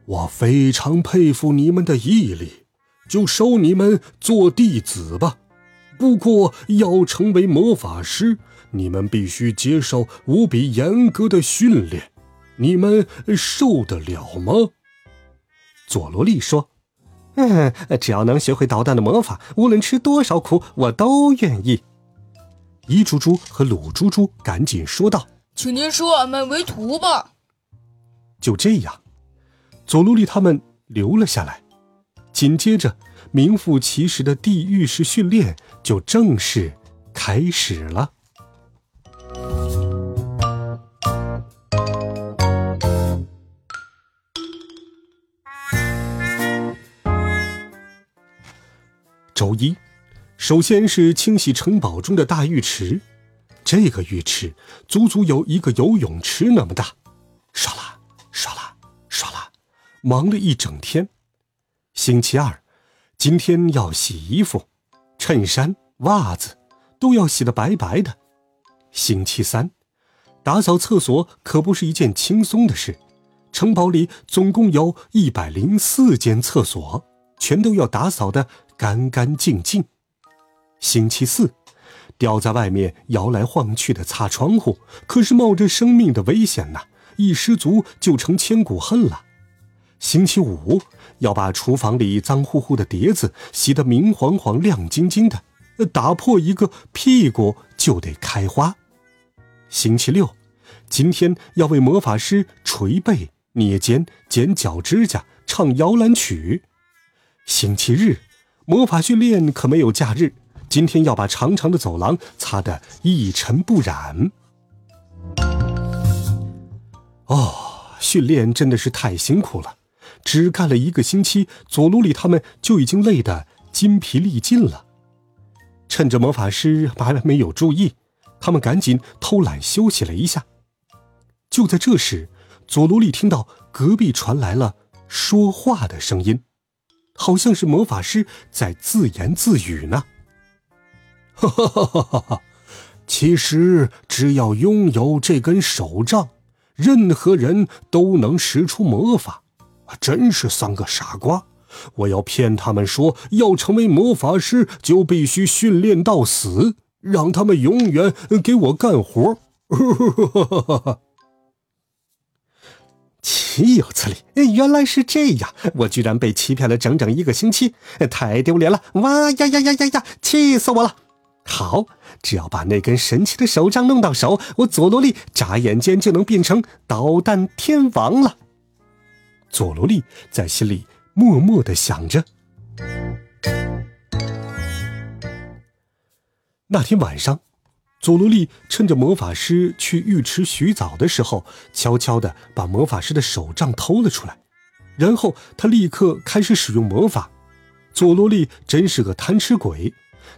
S2: 我非常佩服你们的毅力，就收你们做弟子吧。”不过，要成为魔法师，你们必须接受无比严格的训练，你们受得了吗？佐罗利说：“嗯，只要能学会捣蛋的魔法，无论吃多少苦，我都愿意。”伊猪猪和鲁猪猪赶紧说道：“
S3: 请您收俺们为徒吧。”
S2: 就这样，佐罗利他们留了下来。紧接着，名副其实的地狱式训练。就正式开始了。周一，首先是清洗城堡中的大浴池，这个浴池足足有一个游泳池那么大，刷啦刷啦刷啦，忙了一整天。星期二，今天要洗衣服。衬衫、袜子都要洗得白白的。星期三，打扫厕所可不是一件轻松的事。城堡里总共有一百零四间厕所，全都要打扫得干干净净。星期四，吊在外面摇来晃去的擦窗户，可是冒着生命的危险呐！一失足就成千古恨了。星期五，要把厨房里脏乎乎的碟子洗得明晃晃、亮晶晶的，打破一个屁股就得开花。星期六，今天要为魔法师捶背、捏肩、剪脚趾甲、唱摇篮曲。星期日，魔法训练可没有假日，今天要把长长的走廊擦得一尘不染。哦，训练真的是太辛苦了，只干了一个星期，佐罗里他们就已经累得筋疲力尽了。趁着魔法师还没有注意。他们赶紧偷懒休息了一下。就在这时，佐罗利听到隔壁传来了说话的声音，好像是魔法师在自言自语呢。哈哈哈哈哈！其实只要拥有这根手杖，任何人都能使出魔法。真是三个傻瓜！我要骗他们说，要成为魔法师就必须训练到死。让他们永远给我干活！岂有此理！原来是这样，我居然被欺骗了整整一个星期，太丢脸了！哇呀呀呀呀呀！气死我了！好，只要把那根神奇的手杖弄到手，我佐罗利眨眼间就能变成导弹天王了。佐罗利在心里默默的想着。那天晚上，佐罗利趁着魔法师去浴池洗澡的时候，悄悄地把魔法师的手杖偷了出来。然后他立刻开始使用魔法。佐罗利真是个贪吃鬼，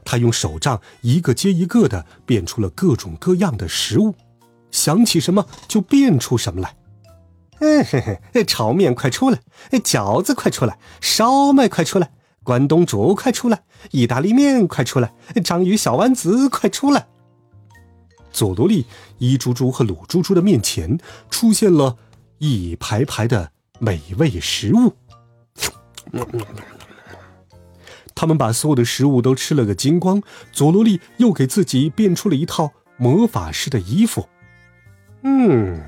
S2: 他用手杖一个接一个地变出了各种各样的食物，想起什么就变出什么来。嘿嘿，炒面快出来！饺子快出来！烧麦快出来！关东煮，快出来！意大利面，快出来！章鱼小丸子，快出来！佐罗利、伊猪猪和鲁猪猪的面前出现了一排排的美味食物。他们把所有的食物都吃了个精光。佐罗利又给自己变出了一套魔法师的衣服。嗯，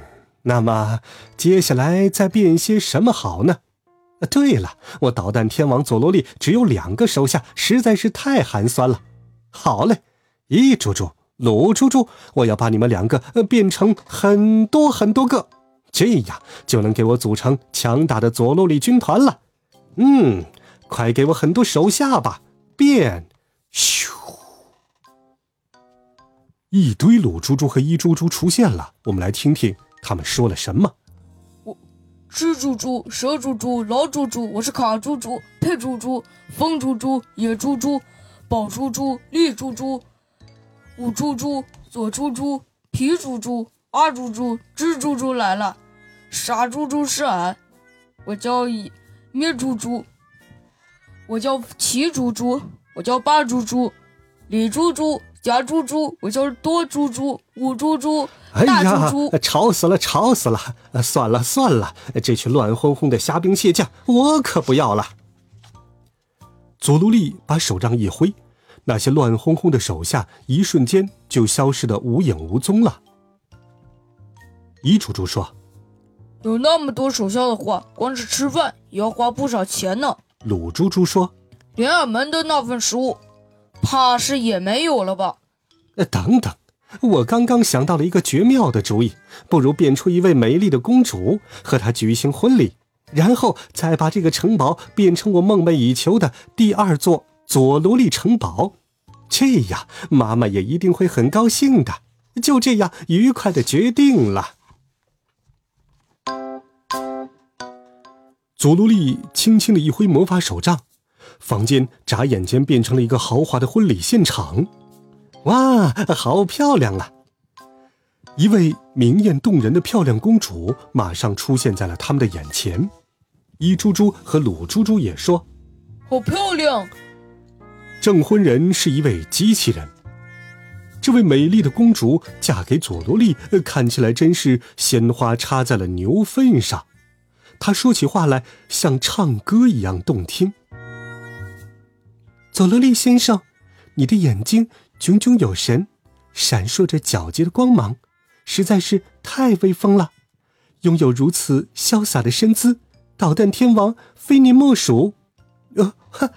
S2: 那么接下来再变些什么好呢？对了，我导弹天王佐罗利只有两个手下，实在是太寒酸了。好嘞，一猪猪、鲁猪猪，我要把你们两个变成很多很多个，这样就能给我组成强大的佐罗利军团了。嗯，快给我很多手下吧！变，咻！一堆鲁猪猪和一猪猪出现了，我们来听听他们说了什么。
S3: 蜘蛛猪、蛇猪猪、老猪猪，我是卡猪猪、佩猪猪、风猪猪、野猪猪、宝猪猪、绿猪猪、五猪猪、左猪猪、皮猪猪、二猪猪、蜘蛛猪来了，傻猪猪是俺，我叫灭猪猪，我叫七猪猪，我叫八猪猪，李猪猪。假猪猪，我就是多猪猪、五猪猪、大猪猪，
S2: 吵死了，吵死了！算了算了，这群乱哄哄的虾兵蟹将，我可不要了。佐罗利把手杖一挥，那些乱哄哄的手下一瞬间就消失的无影无踪了。伊猪猪说：“
S3: 有那么多手下的话，光是吃饭也要花不少钱呢。”
S2: 鲁猪猪说：“
S3: 连俺们的那份食物。”怕是也没有了吧？
S2: 呃，等等，我刚刚想到了一个绝妙的主意，不如变出一位美丽的公主，和她举行婚礼，然后再把这个城堡变成我梦寐以求的第二座佐罗利城堡，这样妈妈也一定会很高兴的。就这样，愉快的决定了。佐罗利轻轻的一挥魔法手杖。房间眨眼间变成了一个豪华的婚礼现场，哇，好漂亮啊！一位明艳动人的漂亮公主马上出现在了他们的眼前。一猪猪和鲁猪猪也说：“
S3: 好漂亮！”
S2: 证婚人是一位机器人。这位美丽的公主嫁给佐罗利，看起来真是鲜花插在了牛粪上。她说起话来像唱歌一样动听。佐罗利先生，你的眼睛炯炯有神，闪烁着皎洁的光芒，实在是太威风了。拥有如此潇洒的身姿，导弹天王非你莫属。哦，哈，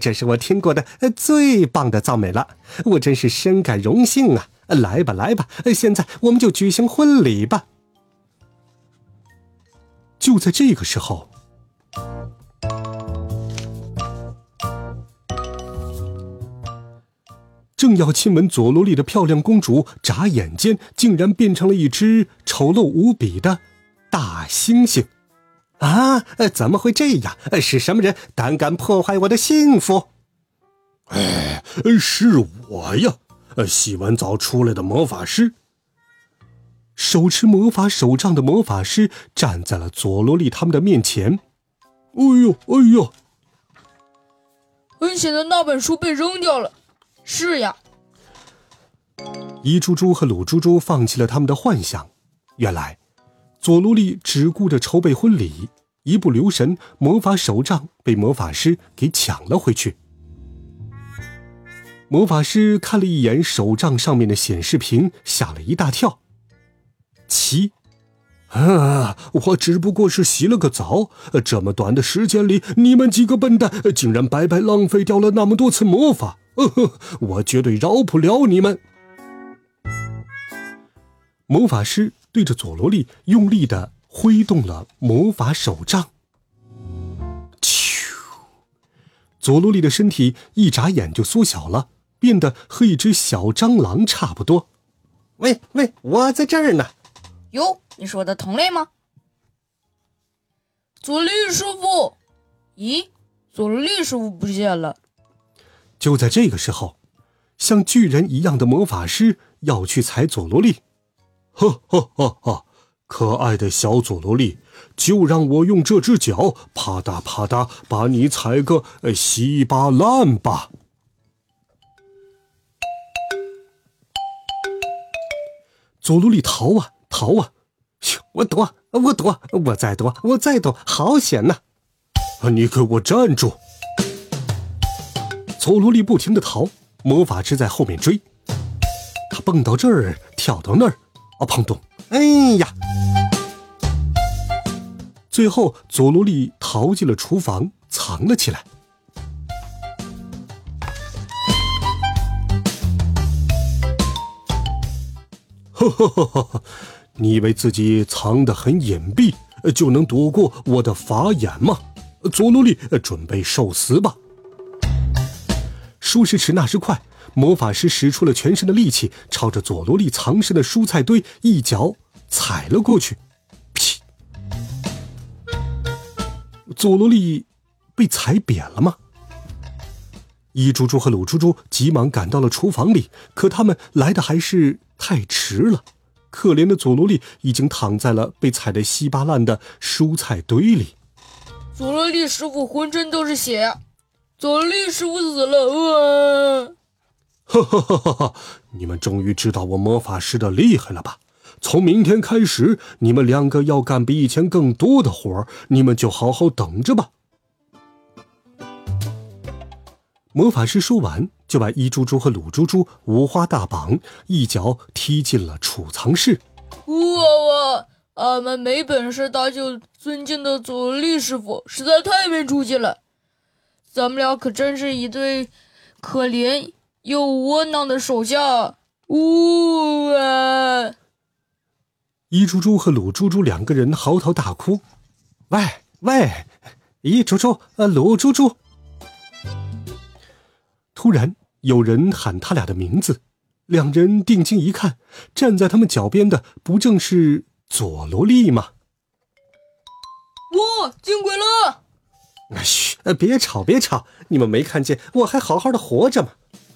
S2: 这是我听过的最棒的赞美了，我真是深感荣幸啊！来吧，来吧，现在我们就举行婚礼吧。就在这个时候，正要亲吻佐罗丽的漂亮公主，眨眼间竟然变成了一只丑陋无比的大猩猩。啊！怎么会这样？是什么人胆敢破坏我的幸福？
S5: 哎，是我呀！洗完澡出来的魔法师，
S2: 手持魔法手杖的魔法师站在了佐罗丽他们的面前。
S5: 哎呦，哎呦！
S3: 很显然那本书被扔掉了。是呀。
S2: 伊猪猪和鲁猪猪放弃了他们的幻想。原来。佐罗利只顾着筹备婚礼，一不留神，魔法手杖被魔法师给抢了回去。魔法师看了一眼手杖上面的显示屏，吓了一大跳。七，
S5: 啊！我只不过是洗了个澡，这么短的时间里，你们几个笨蛋竟然白白浪费掉了那么多次魔法，我绝对饶不了你们！
S2: 魔法师。对着佐罗利用力的挥动了魔法手杖，咻！佐罗利的身体一眨眼就缩小了，变得和一只小蟑螂差不多。
S6: 喂喂，我在这儿呢。
S3: 哟，你是我的同类吗？佐罗利师傅？咦，佐罗利师傅不见了。
S2: 就在这个时候，像巨人一样的魔法师要去踩佐罗利。
S5: 呵呵呵呵，可爱的小佐罗利，就让我用这只脚啪嗒啪嗒把你踩个稀巴烂吧！
S2: 佐罗利逃啊逃啊！我躲，我躲，我再躲，我再躲，好险呐！
S5: 你给我站住！
S2: 佐罗利不停的逃，魔法师在后面追，他蹦到这儿，跳到那儿。啊！砰咚！哎呀！最后，佐罗利逃进了厨房，藏了起来。
S5: 哈哈哈哈哈！你以为自己藏得很隐蔽，就能躲过我的法眼吗？佐罗利，准备受死吧！
S2: 说时迟，那时快。魔法师使出了全身的力气，朝着佐罗利藏身的蔬菜堆一脚踩了过去。屁！佐罗利被踩扁了吗？一猪猪和鲁猪猪急忙赶到了厨房里，可他们来的还是太迟了。可怜的佐罗利已经躺在了被踩得稀巴烂的蔬菜堆里。
S3: 佐罗利师傅浑身都是血，佐罗利师傅死了！
S5: 哈哈哈哈哈！你们终于知道我魔法师的厉害了吧？从明天开始，你们两个要干比以前更多的活儿，你们就好好等着吧。
S2: 魔法师说完，就把一猪猪和鲁猪猪五花大绑，一脚踢进了储藏室。
S3: 哇哇！俺们没本事搭救尊敬的佐利师傅，实在太没出息了。咱们俩可真是一对可怜。又窝囊的手下，呜啊！
S2: 伊猪猪和鲁猪猪两个人嚎啕大哭。喂喂，伊猪猪，呃，鲁猪猪。突然有人喊他俩的名字，两人定睛一看，站在他们脚边的不正是佐罗利吗？
S3: 哇，见鬼了！
S6: 嘘，别吵别吵，你们没看见我还好好的活着吗？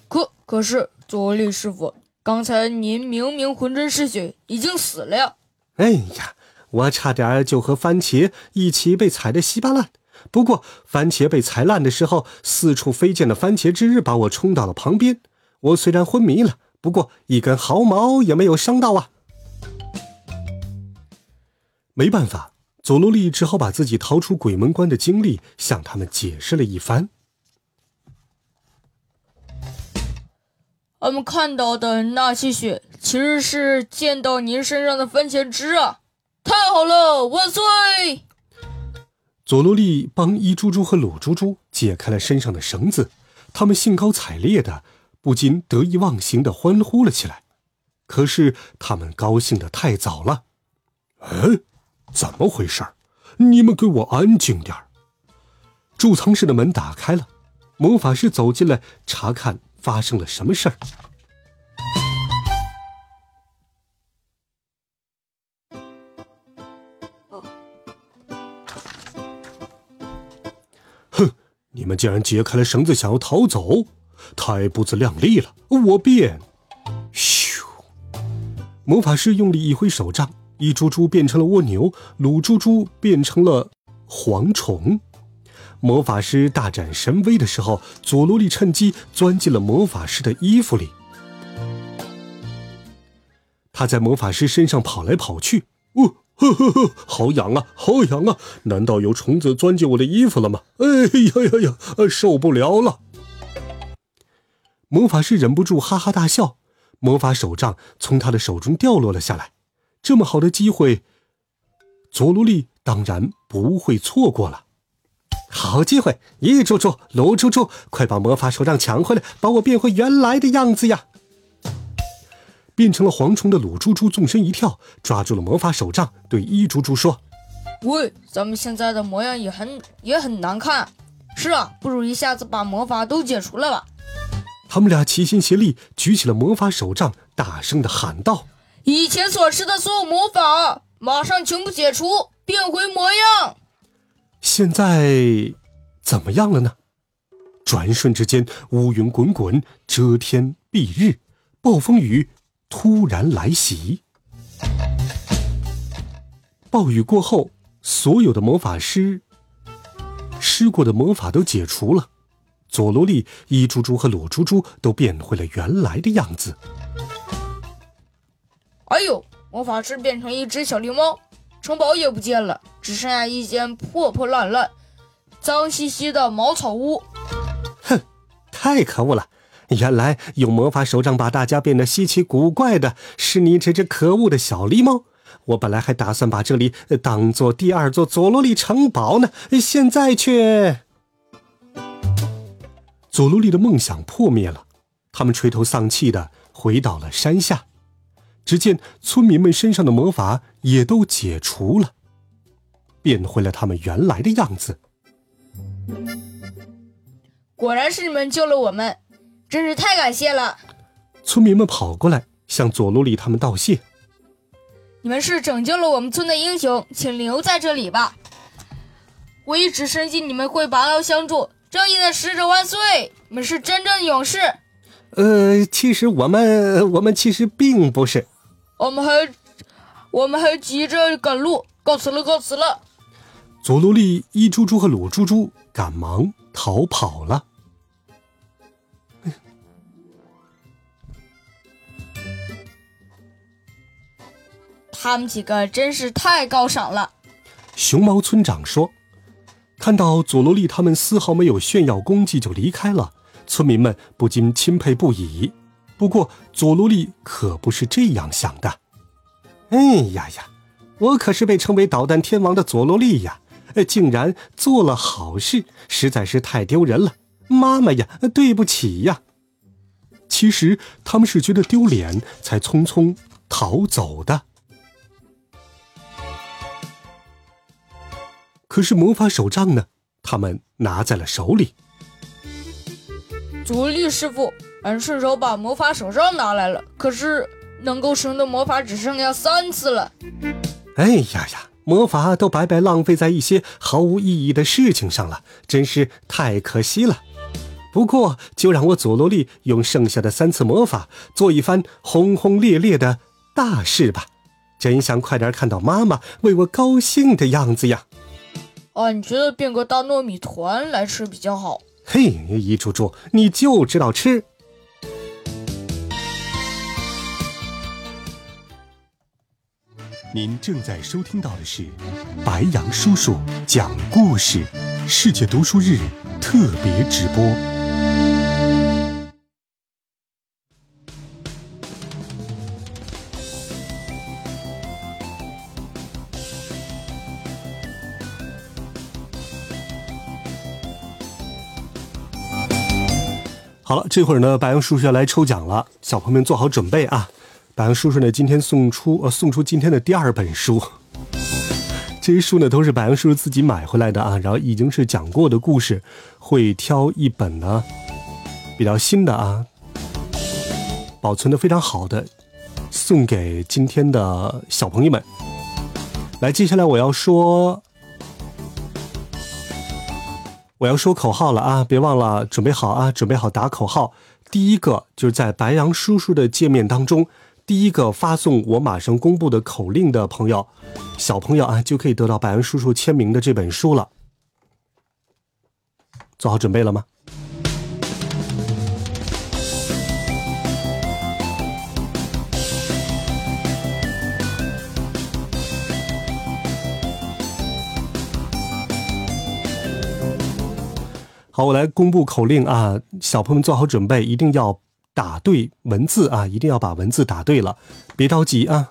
S3: 可可是，左立师傅，刚才您明明浑身是血，已经死了呀！
S2: 哎呀，我差点就和番茄一起被踩得稀巴烂。不过，番茄被踩烂的时候，四处飞溅的番茄汁把我冲到了旁边。我虽然昏迷了，不过一根毫毛也没有伤到啊。没办法，佐罗利只好把自己逃出鬼门关的经历向他们解释了一番。
S3: 我们看到的那些血，其实是溅到您身上的番茄汁啊！太好了，万岁！
S2: 佐罗利帮伊猪猪和鲁猪猪解开了身上的绳子，他们兴高采烈的，不禁得意忘形的欢呼了起来。可是他们高兴的太早了。
S5: 哎！怎么回事你们给我安静点
S2: 贮藏室的门打开了，魔法师走进来查看发生了什么事儿。
S5: 哼！你们竟然解开了绳子，想要逃走，太不自量力了！我变，
S2: 咻！魔法师用力一挥手杖。一猪猪变成了蜗牛，鲁猪猪变成了蝗虫。魔法师大展神威的时候，佐罗利趁机钻进了魔法师的衣服里。他在魔法师身上跑来跑去，
S5: 哦，呵呵呵，好痒啊，好痒啊！难道有虫子钻进我的衣服了吗？哎呀呀呀，受不了了！
S2: 魔法师忍不住哈哈大笑，魔法手杖从他的手中掉落了下来。这么好的机会，佐罗利当然不会错过了。好机会，一猪猪、鲁猪猪，快把魔法手杖抢回来，把我变回原来的样子呀！变成了蝗虫的鲁猪猪纵身一跳，抓住了魔法手杖，对一猪猪说：“
S3: 喂，咱们现在的模样也很也很难看。是啊，不如一下子把魔法都解除了吧。”
S2: 他们俩齐心协力，举起了魔法手杖，大声的喊道。
S3: 以前所施的所有魔法，马上全部解除，变回模样。
S2: 现在怎么样了呢？转瞬之间，乌云滚滚，遮天蔽日，暴风雨突然来袭。暴雨过后，所有的魔法师施过的魔法都解除了，佐罗利、伊珠珠和裸珠珠都变回了原来的样子。
S3: 哎呦！魔法师变成一只小狸猫，城堡也不见了，只剩下一间破破烂烂、脏兮兮的茅草屋。
S2: 哼，太可恶了！原来用魔法手杖把大家变得稀奇古怪的是你这只可恶的小狸猫。我本来还打算把这里当做第二座佐罗利城堡呢，现在却……佐罗利的梦想破灭了，他们垂头丧气的回到了山下。只见村民们身上的魔法也都解除了，变回了他们原来的样子。
S3: 果然是你们救了我们，真是太感谢了！
S2: 村民们跑过来向佐罗里他们道谢：“
S3: 你们是拯救了我们村的英雄，请留在这里吧。我一直深信你们会拔刀相助，正义的使者万岁！你们是真正的勇士。”
S2: 呃，其实我们我们其实并不是。
S3: 我们还，我们还急着赶路，告辞了，告辞了。
S2: 佐罗利、伊猪猪和鲁猪猪赶忙逃跑了。
S3: 他们几个真是太高尚了。
S2: 熊猫村长说：“看到佐罗利他们丝毫没有炫耀功绩就离开了，村民们不禁钦佩不已。”不过，佐罗利可不是这样想的。哎呀呀，我可是被称为导弹天王的佐罗利呀！竟然做了好事，实在是太丢人了。妈妈呀，对不起呀！其实他们是觉得丢脸，才匆匆逃走的。可是魔法手杖呢？他们拿在了手里。
S3: 佐罗利师傅。俺顺手把魔法手杖拿来了，可是能够使用的魔法只剩下三次了。
S2: 哎呀呀，魔法都白白浪费在一些毫无意义的事情上了，真是太可惜了。不过，就让我佐罗利用剩下的三次魔法做一番轰轰烈烈的大事吧！真想快点看到妈妈为我高兴的样子呀！
S3: 俺觉得变个大糯米团来吃比较好。
S2: 嘿，一猪猪，你就知道吃！您正在收听到的是白杨叔叔讲故事世界读书日特别直播。好了，这会儿呢，白杨叔叔要来抽奖了，小朋友们做好准备啊！白杨叔叔呢，今天送出呃送出今天的第二本书，这些书呢都是白杨叔叔自己买回来的啊，然后已经是讲过的故事，会挑一本呢比较新的啊，保存的非常好的，送给今天的小朋友们。来，接下来我要说。我要说口号了啊！别忘了准备好啊，准备好打口号。第一个就是在白杨叔叔的界面当中，第一个发送我马上公布的口令的朋友，小朋友啊，就可以得到百恩叔叔签名的这本书了。做好准备了吗？好，我来公布口令啊！小朋友们做好准备，一定要打对文字啊！一定要把文字打对了，别着急啊！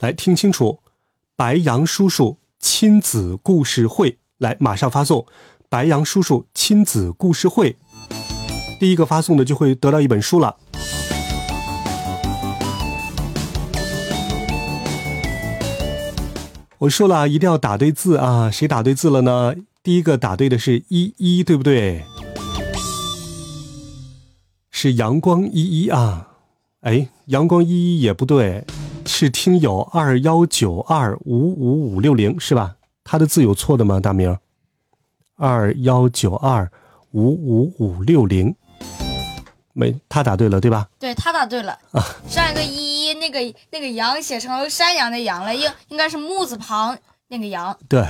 S2: 来听清楚，白杨叔叔亲子故事会，来马上发送“白杨叔叔亲子故事会”，第一个发送的就会得到一本书了。我说了，一定要打对字啊！谁打对字了呢？第一个打对的是一一，对不对？是阳光一一啊！哎，阳光一一也不对，是听友二幺九二五五五六零是吧？他的字有错的吗？大明，二幺九二五五五六零，没，他答对了对吧？
S3: 对他答对了啊！上一个一一那个那个羊写成山羊的羊了，应应该是木字旁那个羊。
S2: 对，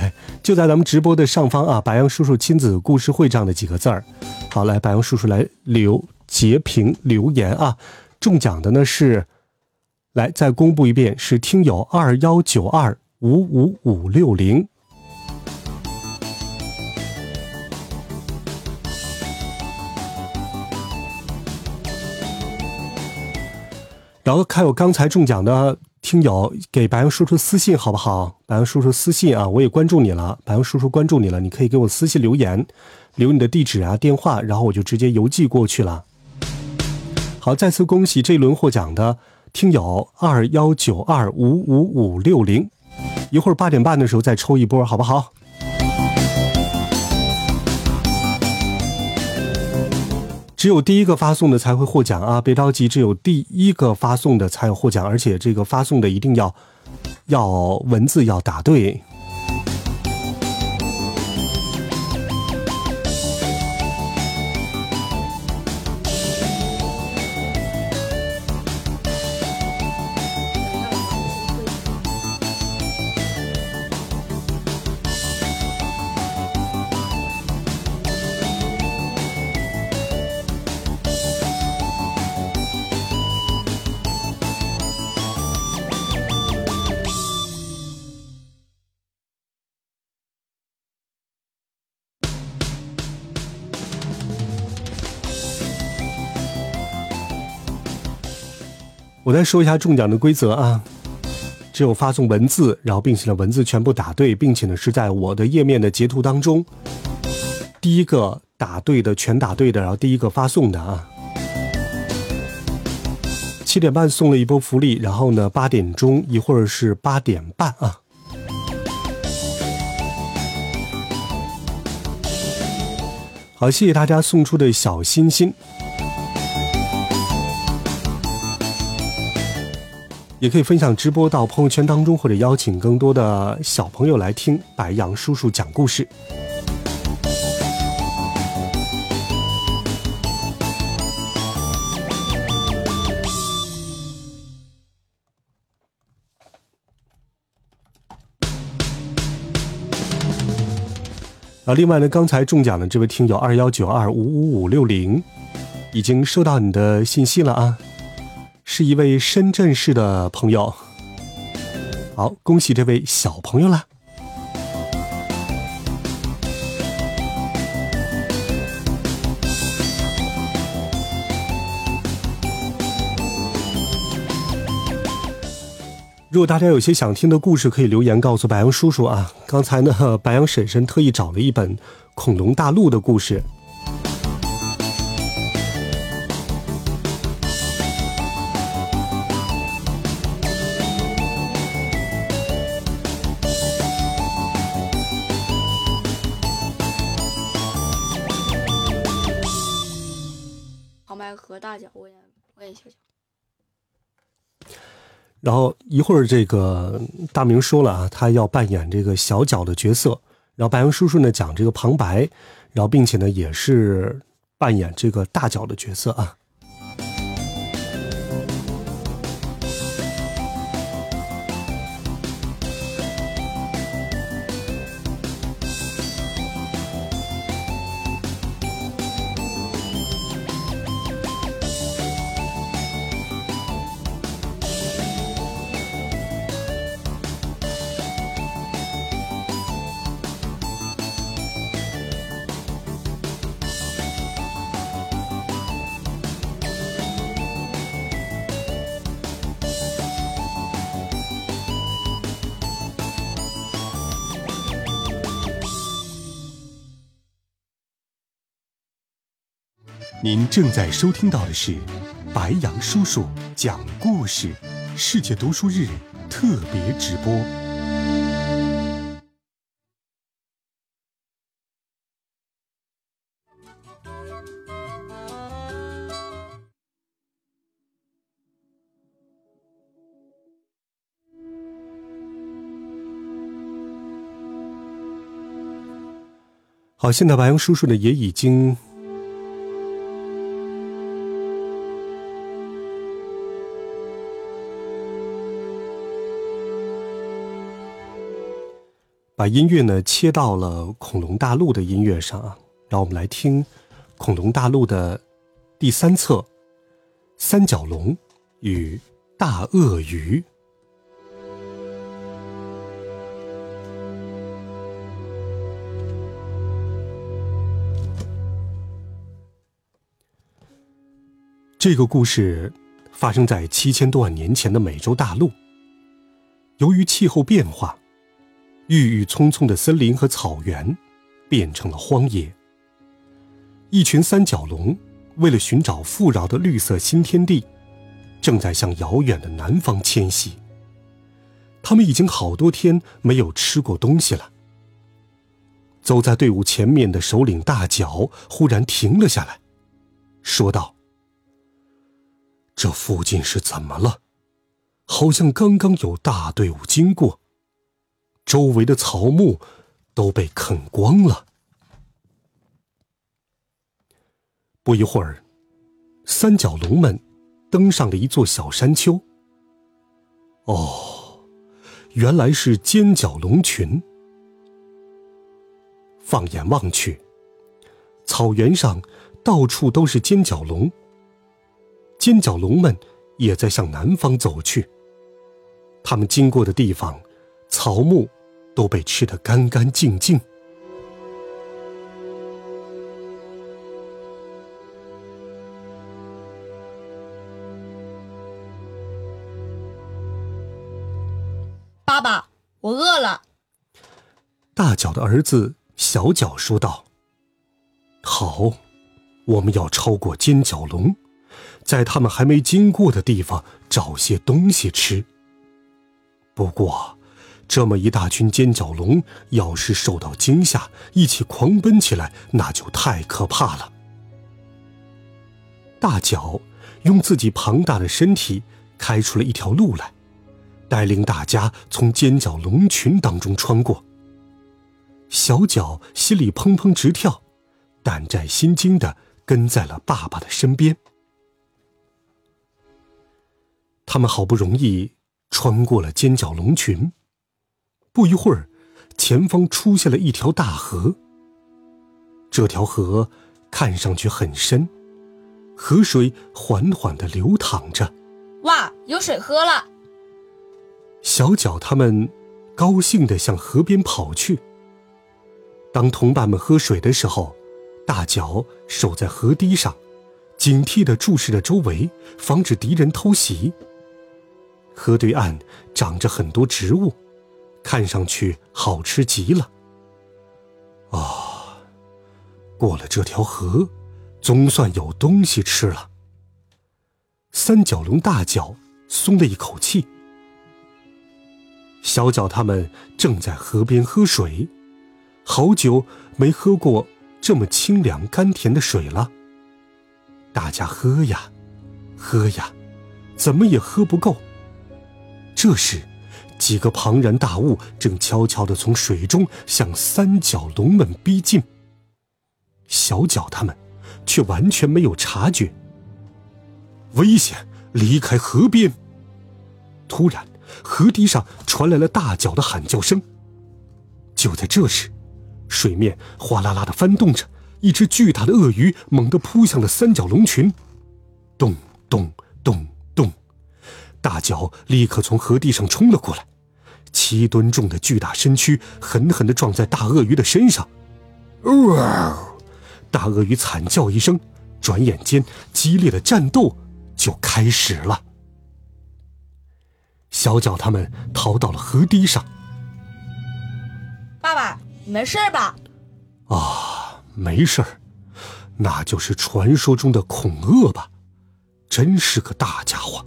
S2: 就在咱们直播的上方啊，白杨叔叔亲子故事会这样的几个字儿。好，来，白杨叔叔来留截屏留言啊！中奖的呢是，来再公布一遍，是听友二幺九二五五五六零。然后还有刚才中奖的听友给白杨叔叔私信好不好？白杨叔叔私信啊，我也关注你了，白杨叔叔关注你了，你可以给我私信留言，留你的地址啊、电话，然后我就直接邮寄过去了。好，再次恭喜这一轮获奖的听友二幺九二五五五六零，一会儿八点半的时候再抽一波，好不好？只有第一个发送的才会获奖啊！别着急，只有第一个发送的才有获奖，而且这个发送的一定要要文字要打对。我再说一下中奖的规则啊，只有发送文字，然后并且呢文字全部打对，并且呢是在我的页面的截图当中，第一个打对的全打对的，然后第一个发送的啊。七点半送了一波福利，然后呢八点钟一会儿是八点半啊。好，谢谢大家送出的小心心。也可以分享直播到朋友圈当中，或者邀请更多的小朋友来听白杨叔叔讲故事。啊，另外呢，刚才中奖的这位听友二幺九二五五五六零，已经收到你的信息了啊，是一位深圳市的朋友。好，恭喜这位小朋友啦！如果大家有些想听的故事，可以留言告诉白羊叔叔啊。刚才呢，白羊婶婶特意找了一本《恐龙大陆》的故事。然后一会儿，这个大明说了啊，他要扮演这个小角的角色。然后白羊叔叔呢讲这个旁白，然后并且呢也是扮演这个大角的角色啊。您正在收听到的是白杨叔叔讲故事世界读书日特别直播。好，现在白杨叔叔呢也已经。把音乐呢切到了恐龙大陆的音乐上啊，让我们来听恐龙大陆的第三册《三角龙与大鳄鱼》。这个故事发生在七千多万年前的美洲大陆，由于气候变化。郁郁葱葱的森林和草原变成了荒野。一群三角龙为了寻找富饶的绿色新天地，正在向遥远的南方迁徙。他们已经好多天没有吃过东西了。走在队伍前面的首领大脚忽然停了下来，说道：“这附近是怎么了？好像刚刚有大队伍经过。”周围的草木都被啃光了。不一会儿，三角龙们登上了一座小山丘。哦，原来是尖角龙群。放眼望去，草原上到处都是尖角龙。尖角龙们也在向南方走去。他们经过的地方，草木。都被吃得干干净净。
S4: 爸爸，我饿了。
S2: 大脚的儿子小脚说道：“好，我们要超过尖角龙，在他们还没经过的地方找些东西吃。不过。”这么一大群尖角龙，要是受到惊吓，一起狂奔起来，那就太可怕了。大脚用自己庞大的身体开出了一条路来，带领大家从尖角龙群当中穿过。小脚心里砰砰直跳，胆战心惊的跟在了爸爸的身边。他们好不容易穿过了尖角龙群。不一会儿，前方出现了一条大河。这条河看上去很深，河水缓缓的流淌着。
S3: 哇，有水喝了！
S2: 小脚他们高兴的向河边跑去。当同伴们喝水的时候，大脚守在河堤上，警惕的注视着周围，防止敌人偷袭。河对岸长着很多植物，看上去好吃极了。啊，过了这条河，总算有东西吃了。三角龙大脚松了一口气。小脚他们正在河边喝水，好久没喝过这么清凉甘甜的水了。大家喝呀，喝呀，怎么也喝不够。这时，几个庞然大物正悄悄地从水中向三角龙们逼近。小脚他们却完全没有察觉。危险！离开河边！突然，河堤上传来了大脚的喊叫声。就在这时，水面哗啦啦的翻动着，一只巨大的鳄鱼猛地扑向了三角龙群。咚咚咚！大脚立刻从河堤上冲了过来，七吨重的巨大身躯狠狠地撞在大鳄鱼的身上。哇！大鳄鱼惨叫一声，转眼间激烈的战斗就开始了。小脚他们逃到了河堤上。
S3: 爸爸，你没事吧？
S2: 啊，没事儿，那就是传说中的恐鳄吧？真是个大家伙。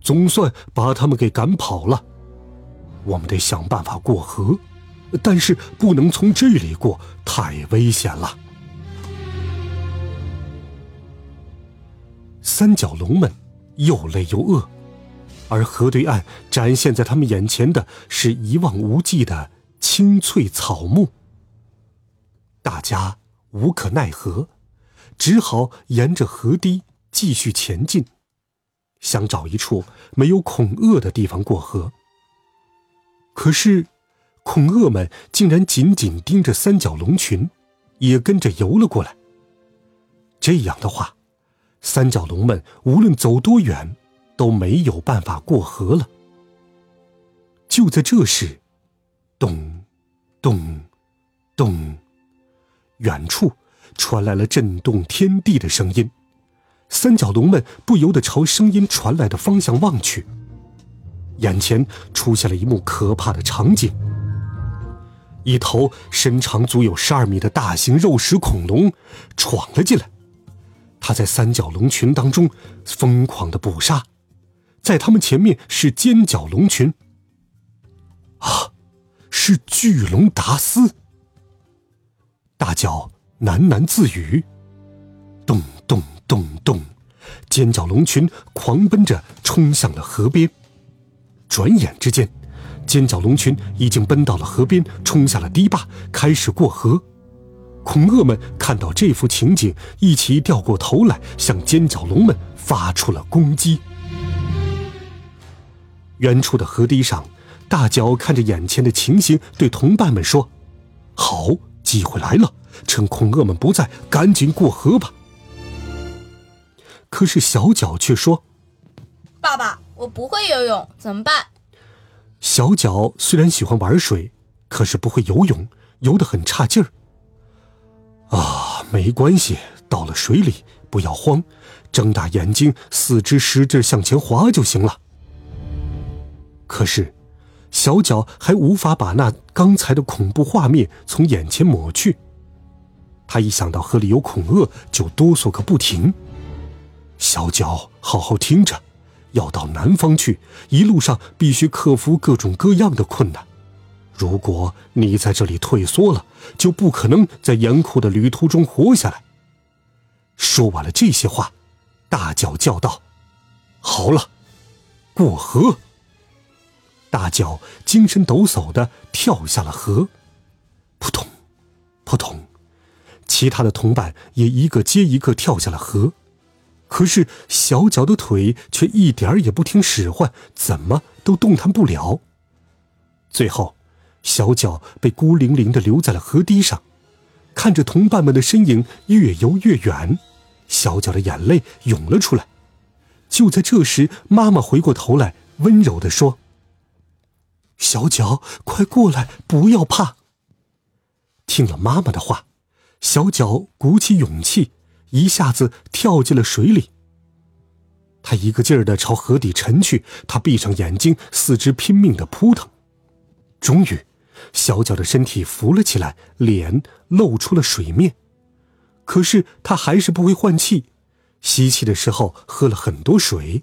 S2: 总算把他们给赶跑了。我们得想办法过河，但是不能从这里过，太危险了。三角龙们又累又饿，而河对岸展现在他们眼前的是一望无际的青翠草木。大家无可奈何，只好沿着河堤继续前进。想找一处没有恐鳄的地方过河，可是恐鳄们竟然紧紧盯着三角龙群，也跟着游了过来。这样的话，三角龙们无论走多远，都没有办法过河了。就在这时，咚，咚，咚，远处传来了震动天地的声音。三角龙们不由得朝声音传来的方向望去，眼前出现了一幕可怕的场景：一头身长足有十二米的大型肉食恐龙闯了进来，它在三角龙群当中疯狂的捕杀，在他们前面是尖角龙群。啊，是巨龙达斯！大脚喃喃自语：“咚咚。”咚，尖角龙群狂奔着冲向了河边。转眼之间，尖角龙群已经奔到了河边，冲下了堤坝，开始过河。恐鳄们看到这幅情景，一起掉过头来，向尖角龙们发出了攻击。远处的河堤上，大脚看着眼前的情形，对同伴们说：“好，机会来了，趁恐鳄们不在，赶紧过河吧。”可是小脚却说：“
S3: 爸爸，我不会游泳，怎么办？”
S2: 小脚虽然喜欢玩水，可是不会游泳，游得很差劲儿。啊，没关系，到了水里不要慌，睁大眼睛，四肢使劲向前滑就行了。可是，小脚还无法把那刚才的恐怖画面从眼前抹去。他一想到河里有恐鳄，就哆嗦个不停。小脚，好好听着，要到南方去，一路上必须克服各种各样的困难。如果你在这里退缩了，就不可能在严酷的旅途中活下来。说完了这些话，大脚叫道：“好了，过河。”大脚精神抖擞的跳下了河，扑通，扑通，其他的同伴也一个接一个跳下了河。可是小脚的腿却一点儿也不听使唤，怎么都动弹不了。最后，小脚被孤零零的留在了河堤上，看着同伴们的身影越游越远，小脚的眼泪涌了出来。就在这时，妈妈回过头来，温柔地说：“小脚，快过来，不要怕。”听了妈妈的话，小脚鼓起勇气，一下子跳进了水里。他一个劲儿的朝河底沉去，他闭上眼睛，四肢拼命的扑腾。终于，小脚的身体浮了起来，脸露出了水面。可是他还是不会换气，吸气的时候喝了很多水，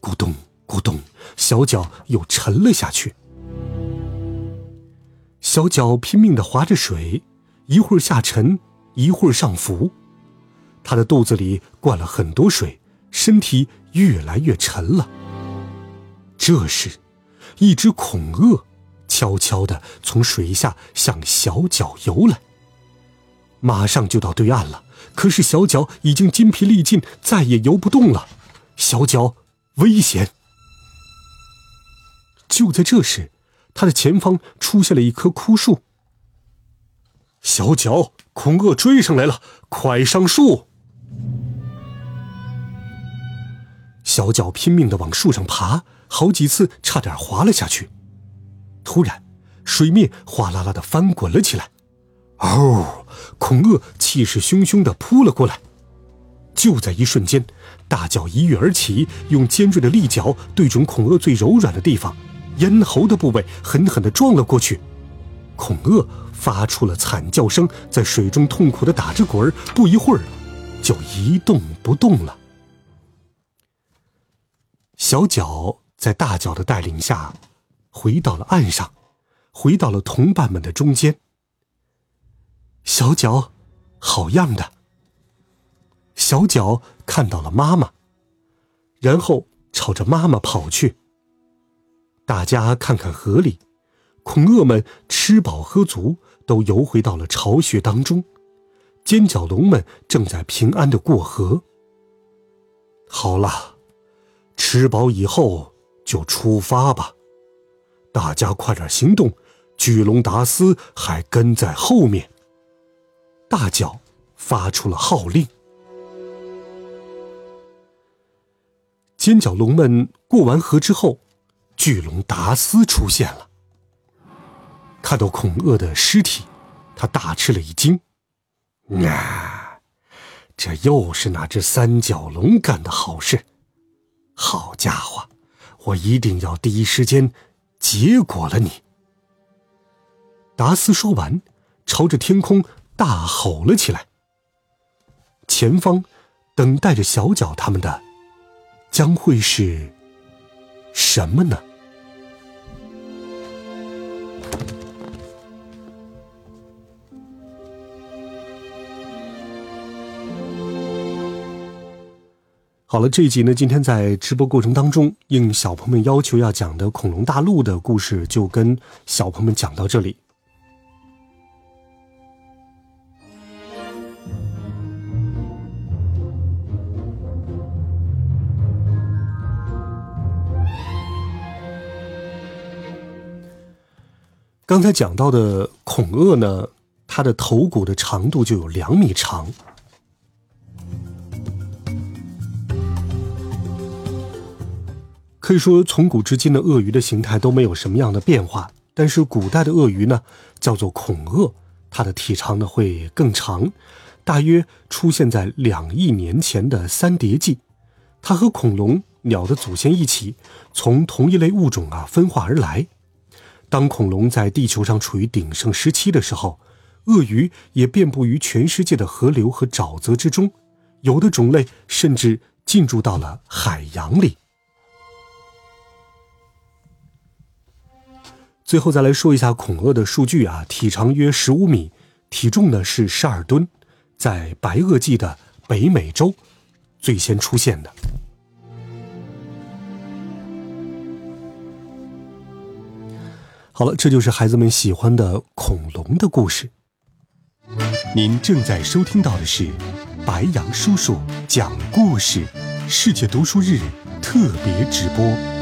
S2: 咕咚咕咚，小脚又沉了下去。小脚拼命的划着水，一会儿下沉，一会儿上浮。他的肚子里灌了很多水，身体越来越沉了。这时，一只恐鳄悄悄地从水下向小脚游来。马上就到对岸了，可是小脚已经筋疲力尽，再也游不动了。小脚危险！就在这时。他的前方出现了一棵枯树。小脚，恐鳄追上来了，快上树！小脚拼命的往树上爬，好几次差点滑了下去。突然，水面哗啦啦的翻滚了起来。哦，恐鳄气势汹汹的扑了过来。就在一瞬间，大脚一跃而起，用尖锐的利角对准恐鳄最柔软的地方。咽喉的部位狠狠的撞了过去，恐鳄发出了惨叫声，在水中痛苦的打着滚儿，不一会儿就一动不动了。小脚在大脚的带领下回到了岸上，回到了同伴们的中间。小脚，好样的！小脚看到了妈妈，然后朝着妈妈跑去。大家看看河里，恐鳄们吃饱喝足，都游回到了巢穴当中。尖角龙们正在平安的过河。好了，吃饱以后就出发吧，大家快点行动！巨龙达斯还跟在后面。大脚发出了号令。尖角龙们过完河之后。巨龙达斯出现了，看到恐鳄的尸体，他大吃了一惊。啊，这又是哪只三角龙干的好事？好家伙，我一定要第一时间结果了你！达斯说完，朝着天空大吼了起来。前方，等待着小脚他们的，将会是什么呢？好了，这一集呢，今天在直播过程当中，应小朋友们要求要讲的恐龙大陆的故事，就跟小朋友们讲到这里。刚才讲到的恐鳄呢，它的头骨的长度就有两米长。可以说，从古至今的鳄鱼的形态都没有什么样的变化。但是古代的鳄鱼呢，叫做恐鳄，它的体长呢会更长，大约出现在两亿年前的三叠纪。它和恐龙、鸟的祖先一起，从同一类物种啊分化而来。当恐龙在地球上处于鼎盛时期的时候，鳄鱼也遍布于全世界的河流和沼泽之中，有的种类甚至进入到了海洋里。最后再来说一下恐鳄的数据啊，体长约十五米，体重呢是十二吨，在白垩纪的北美洲最先出现的。好了，这就是孩子们喜欢的恐龙的故事。您正在收听到的是白杨叔叔讲故事世界读书日特别直播。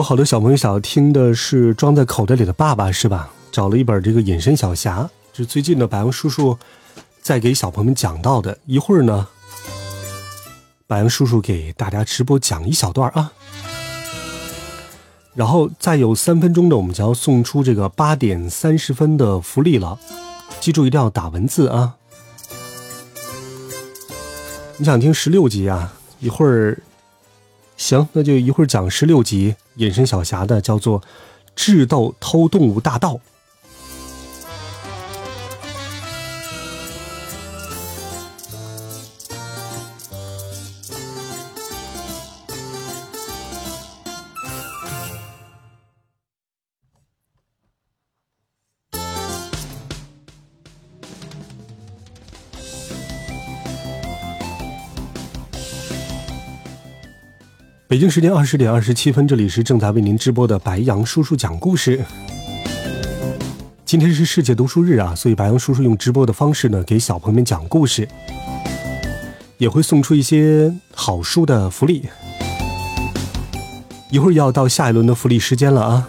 S2: 有好多小朋友想要听的是装在口袋里的爸爸，是吧？找了一本这个隐身小侠，是最近的白羊叔叔在给小朋友们讲到的。一会儿呢，白羊叔叔给大家直播讲一小段啊，然后再有三分钟的，我们就要送出这个八点三十分的福利了。记住一定要打文字啊！你想听十六集啊？一会儿。行，那就一会儿讲十六集隐身小侠的，叫做《智斗偷动物大盗》。北京时间二十点二十七分，这里是正在为您直播的白羊叔叔讲故事。今天是世界读书日啊，所以白羊叔叔用直播的方式呢，给小朋友们讲故事，也会送出一些好书的福利。一会儿要到下一轮的福利时间了啊，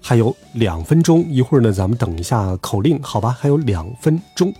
S2: 还有两分钟，一会儿呢，咱们等一下口令，好吧？还有两分钟。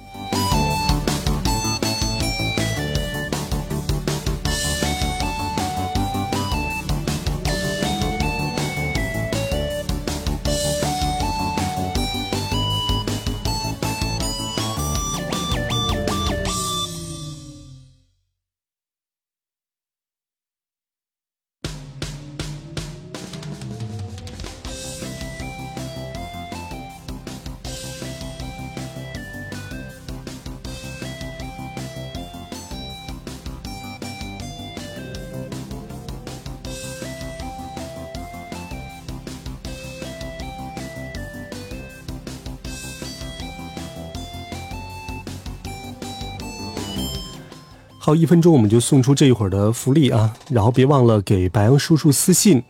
S2: 好，一分钟我们就送出这一会儿的福利啊！然后别忘了给白羊叔叔私信，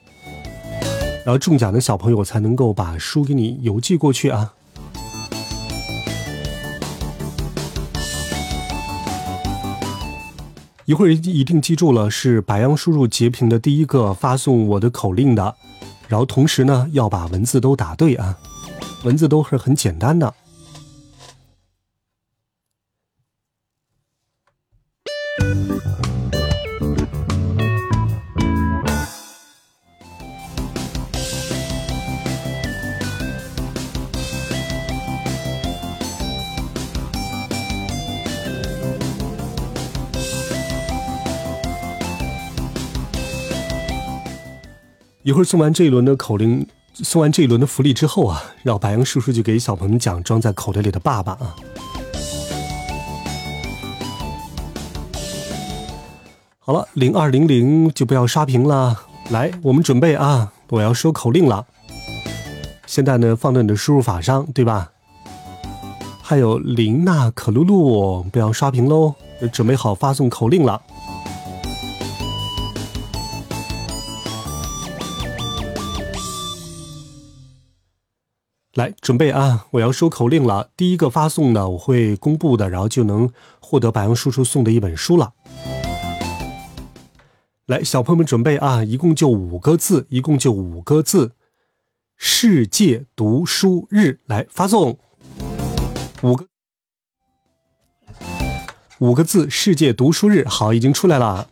S2: 然后中奖的小朋友才能够把书给你邮寄过去啊！一会儿一定记住了，是白羊叔叔截屏的第一个发送我的口令的，然后同时呢要把文字都打对啊，文字都是很简单的。一会儿送完这一轮的口令，送完这一轮的福利之后啊，让白羊叔叔就给小朋友们讲装在口袋里的爸爸啊。好了，零二零零就不要刷屏了，来，我们准备啊，我要说口令了。现在呢，放到你的输入法上，对吧？还有林娜可露露，不要刷屏喽，准备好发送口令了。来，准备啊！我要说口令了。第一个发送的我会公布的，然后就能获得白杨叔叔送的一本书了。来，小朋友们准备啊！一共就五个字，一共就五个字。世界读书日，来发送五个五个字。世界读书日，好，已经出来了。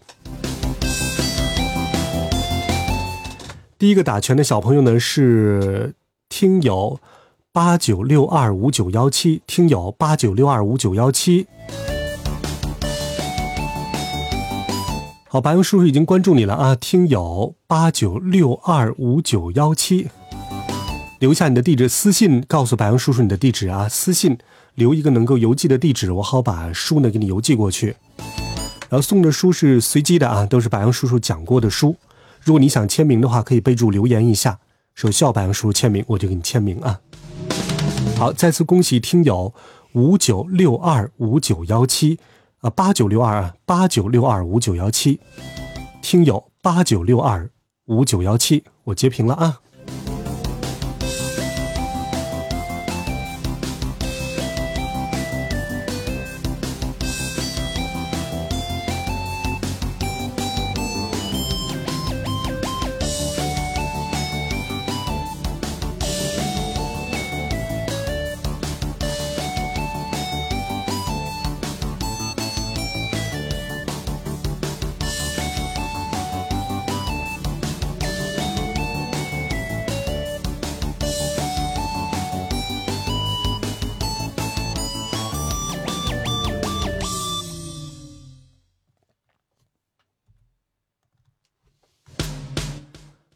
S2: 第一个打拳的小朋友呢是。听友八九六二五九幺七，听友八九六二五九幺七。好，白杨叔叔已经关注你了啊！听友八九六二五九幺七，留下你的地址，私信告诉白杨叔叔你的地址啊！私信留一个能够邮寄的地址，我好把书呢给你邮寄过去。然后送的书是随机的啊，都是白杨叔叔讲过的书。如果你想签名的话，可以备注留言一下。说需要白杨叔叔签名，我就给你签名啊！好，再次恭喜听友五九六二五九幺七啊，八九六二啊，八九六二五九幺七，听友八九六二五九幺七，我截屏了啊！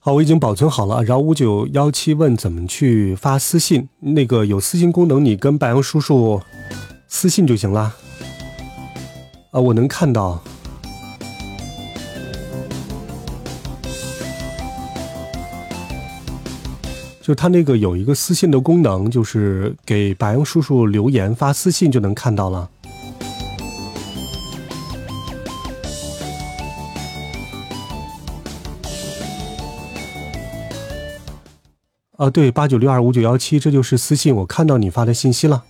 S2: 好，我已经保存好了。然后五九幺七问怎么去发私信，那个有私信功能，你跟白杨叔叔私信就行了。啊，我能看到。就他那个有一个私信的功能，就是给白杨叔叔留言发私信就能看到了。啊，对，八九六二五九幺七，这就是私信，我看到你发的信息了。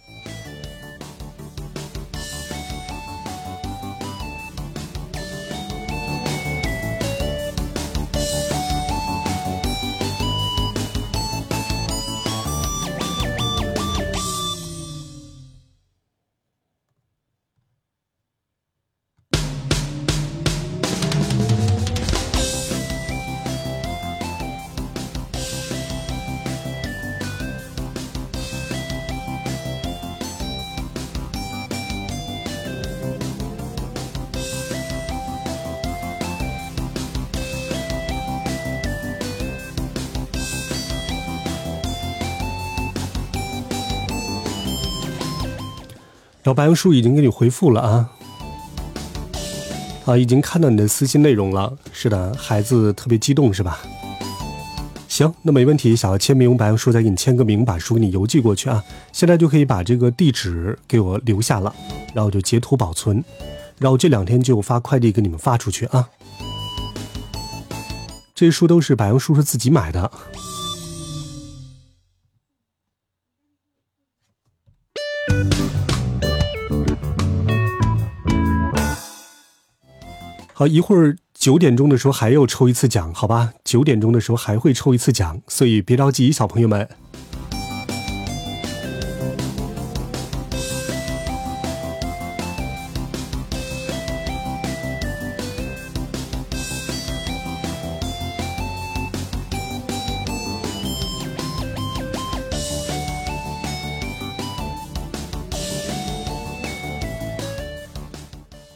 S2: 然后白杨叔已经给你回复了啊，啊，已经看到你的私信内容了。是的，孩子特别激动是吧？行，那没问题。想要签名，白杨叔再给你签个名，把书给你邮寄过去啊。现在就可以把这个地址给我留下了，然后就截图保存，然后这两天就发快递给你们发出去啊。这些书都是白杨叔叔自己买的。一会儿九点钟的时候还要抽一次奖，好吧？九点钟的时候还会抽一次奖，所以别着急，小朋友们。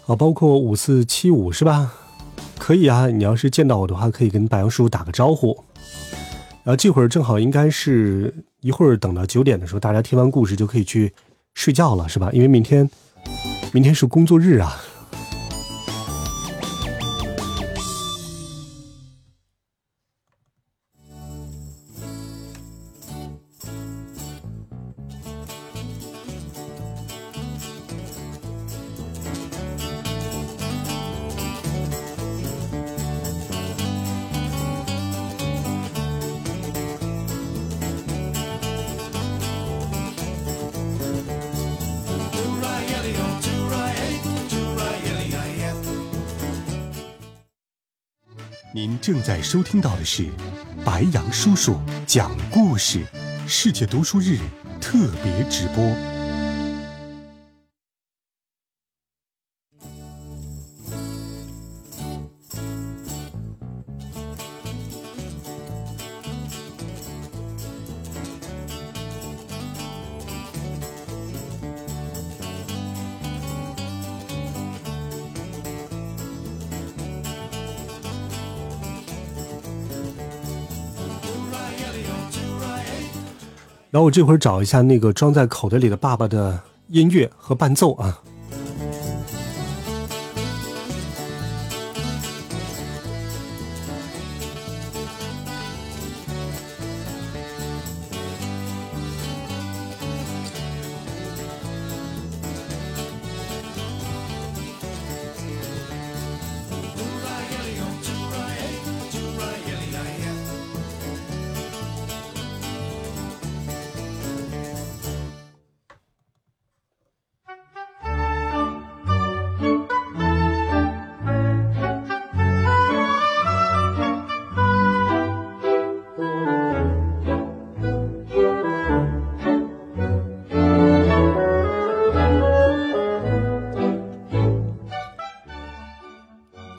S2: 啊，包括五四七五是吧？可以啊，你要是见到我的话，可以跟白杨叔叔打个招呼。然后这会儿正好应该是一会儿等到九点的时候，大家听完故事就可以去睡觉了，是吧？因为明天，明天是工作日啊。
S7: 正在收听到的是白杨叔叔讲故事世界读书日特别直播。
S2: 然后我这会儿找一下那个装在口袋里的爸爸的音乐和伴奏啊。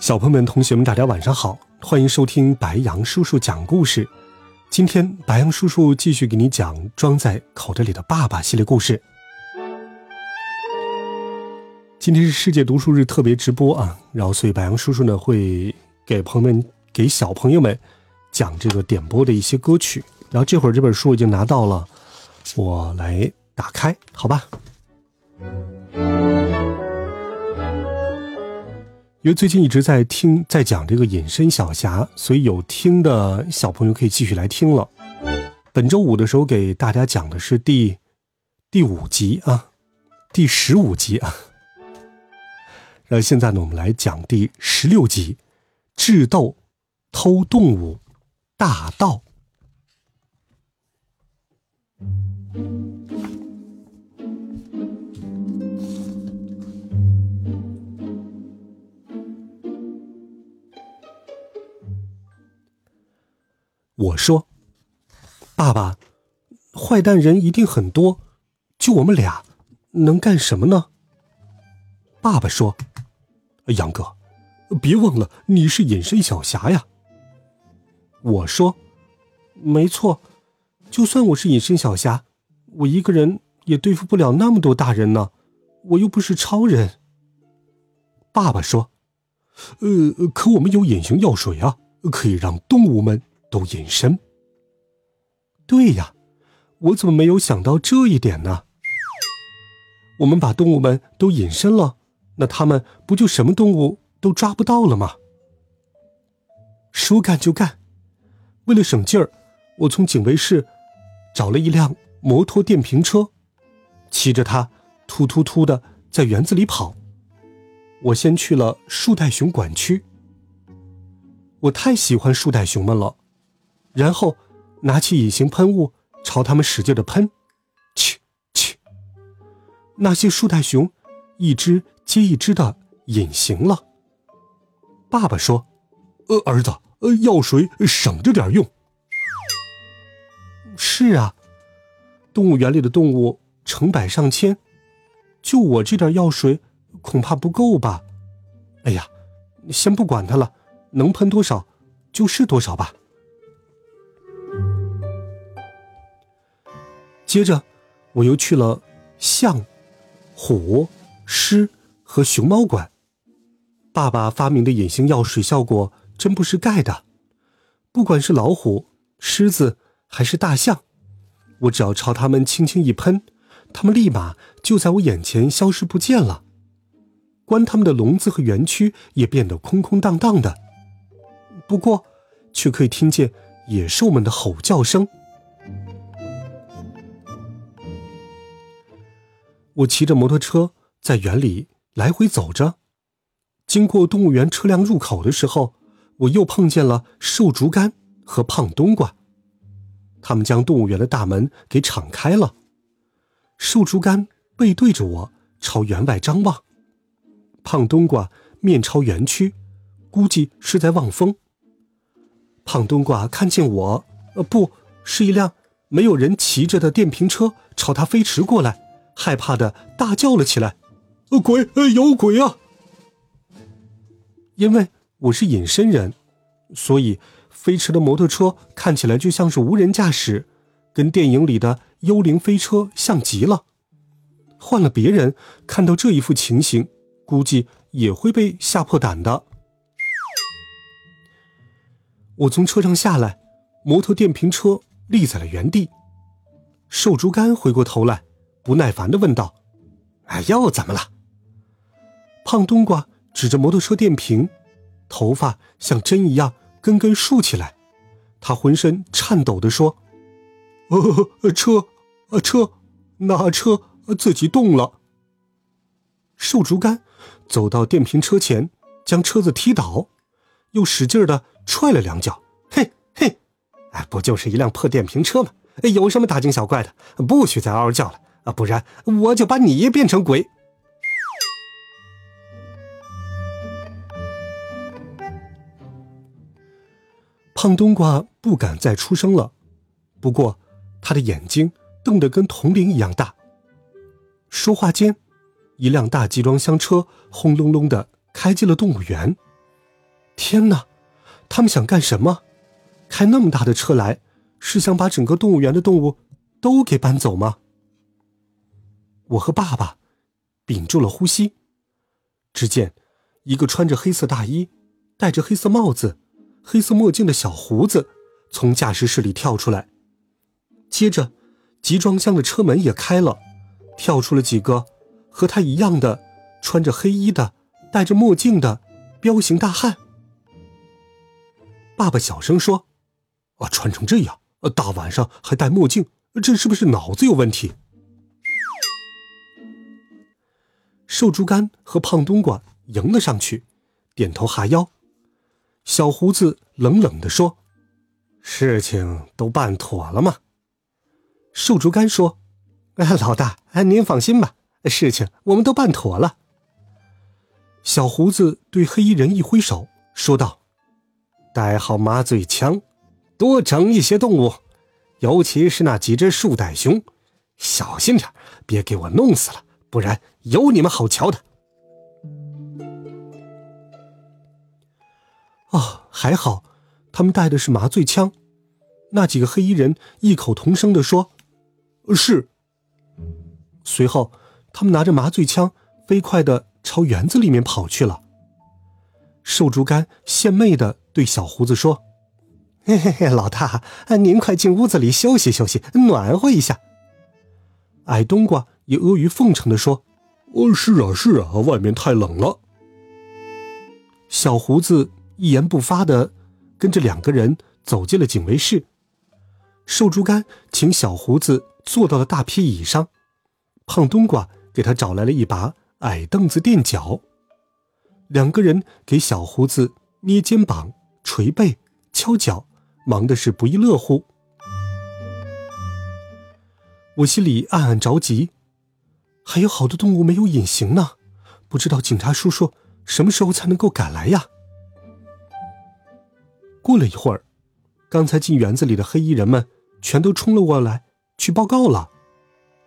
S2: 小朋友们、同学们，大家晚上好，欢迎收听白杨叔叔讲故事。今天白杨叔叔继续给你讲《装在口袋里的爸爸》系列故事。今天是世界读书日特别直播啊，然后所以白杨叔叔呢会给朋友们、给小朋友们讲这个点播的一些歌曲。然后这会儿这本书已经拿到了，我来打开，好吧？因为最近一直在听，在讲这个隐身小侠，所以有听的小朋友可以继续来听了。本周五的时候给大家讲的是第第五集啊，第十五集啊。然后现在呢，我们来讲第十六集：智斗偷动物大盗。我说：“爸爸，坏蛋人一定很多，就我们俩，能干什么呢？”爸爸说：“杨哥，别忘了你是隐身小侠呀。”我说：“没错，就算我是隐身小侠，我一个人也对付不了那么多大人呢，我又不是超人。”爸爸说：“呃，可我们有隐形药水啊，可以让动物们。”都隐身。对呀，我怎么没有想到这一点呢？我们把动物们都隐身了，那他们不就什么动物都抓不到了吗？说干就干。为了省劲儿，我从警卫室找了一辆摩托电瓶车，骑着它突突突的在园子里跑。我先去了树袋熊管区。我太喜欢树袋熊们了。然后，拿起隐形喷雾，朝他们使劲的喷，去去。那些树袋熊，一只接一只的隐形了。爸爸说：“呃，儿子，呃，药水省着点用。”是啊，动物园里的动物成百上千，就我这点药水，恐怕不够吧？哎呀，先不管它了，能喷多少就是多少吧。接着，我又去了象、虎、狮和熊猫馆。爸爸发明的隐形药水效果真不是盖的。不管是老虎、狮子还是大象，我只要朝它们轻轻一喷，它们立马就在我眼前消失不见了。关它们的笼子和园区也变得空空荡荡的。不过，却可以听见野兽们的吼叫声。我骑着摩托车在园里来回走着，经过动物园车辆入口的时候，我又碰见了瘦竹竿和胖冬瓜，他们将动物园的大门给敞开了。瘦竹竿背对着我朝园外张望，胖冬瓜面朝园区，估计是在望风。胖冬瓜看见我，呃，不是一辆没有人骑着的电瓶车朝他飞驰过来。害怕的大叫了起来：“呃，鬼，呃，有鬼啊！”因为我是隐身人，所以飞驰的摩托车看起来就像是无人驾驶，跟电影里的幽灵飞车像极了。换了别人看到这一副情形，估计也会被吓破胆的。我从车上下来，摩托电瓶车立在了原地。瘦竹竿回过头来。不耐烦的问道：“哎，又怎么了？”胖冬瓜指着摩托车电瓶，头发像针一样根根竖起来。他浑身颤抖的说：“呃，车，呃，车，那车自己动了。”瘦竹竿走到电瓶车前，将车子踢倒，又使劲的踹了两脚。嘿，嘿，哎，不就是一辆破电瓶车吗？有什么大惊小怪的？不许再嗷嗷叫了。啊，不然我就把你变成鬼！胖冬瓜不敢再出声了，不过他的眼睛瞪得跟铜铃一样大。说话间，一辆大集装箱车轰隆隆的开进了动物园。天哪，他们想干什么？开那么大的车来，是想把整个动物园的动物都给搬走吗？我和爸爸屏住了呼吸，只见一个穿着黑色大衣、戴着黑色帽子、黑色墨镜的小胡子，从驾驶室里跳出来。接着，集装箱的车门也开了，跳出了几个和他一样的穿着黑衣的、戴着墨镜的彪形大汉。爸爸小声说：“啊，穿成这样，大晚上还戴墨镜，这是不是脑子有问题？”瘦竹竿和胖冬瓜迎了上去，点头哈腰。小胡子冷冷地说：“事情都办妥了吗？”瘦竹竿说：“哎老大，哎您放心吧，事情我们都办妥了。”小胡子对黑衣人一挥手，说道。带好麻醉枪，多整一些动物，尤其是那几只树袋熊，小心点，别给我弄死了，不然有你们好瞧的。哦，还好，他们带的是麻醉枪。那几个黑衣人异口同声的说：“是。”随后，他们拿着麻醉枪，飞快的朝园子里面跑去了。瘦竹竿献媚的对小胡子说：“嘿嘿嘿，老大，您快进屋子里休息休息，暖和一下。”矮冬瓜也阿谀奉承的说：“
S5: 哦，是啊是啊，外面太冷了。”
S2: 小胡子一言不发的跟着两个人走进了警卫室。瘦猪肝请小胡子坐到了大皮椅上，胖冬瓜给他找来了一把矮凳子垫脚。两个人给小胡子捏肩膀、捶背、敲脚，忙的是不亦乐乎。我心里暗暗着急，还有好多动物没有隐形呢，不知道警察叔叔什么时候才能够赶来呀？过了一会儿，刚才进园子里的黑衣人们全都冲了过来，去报告了。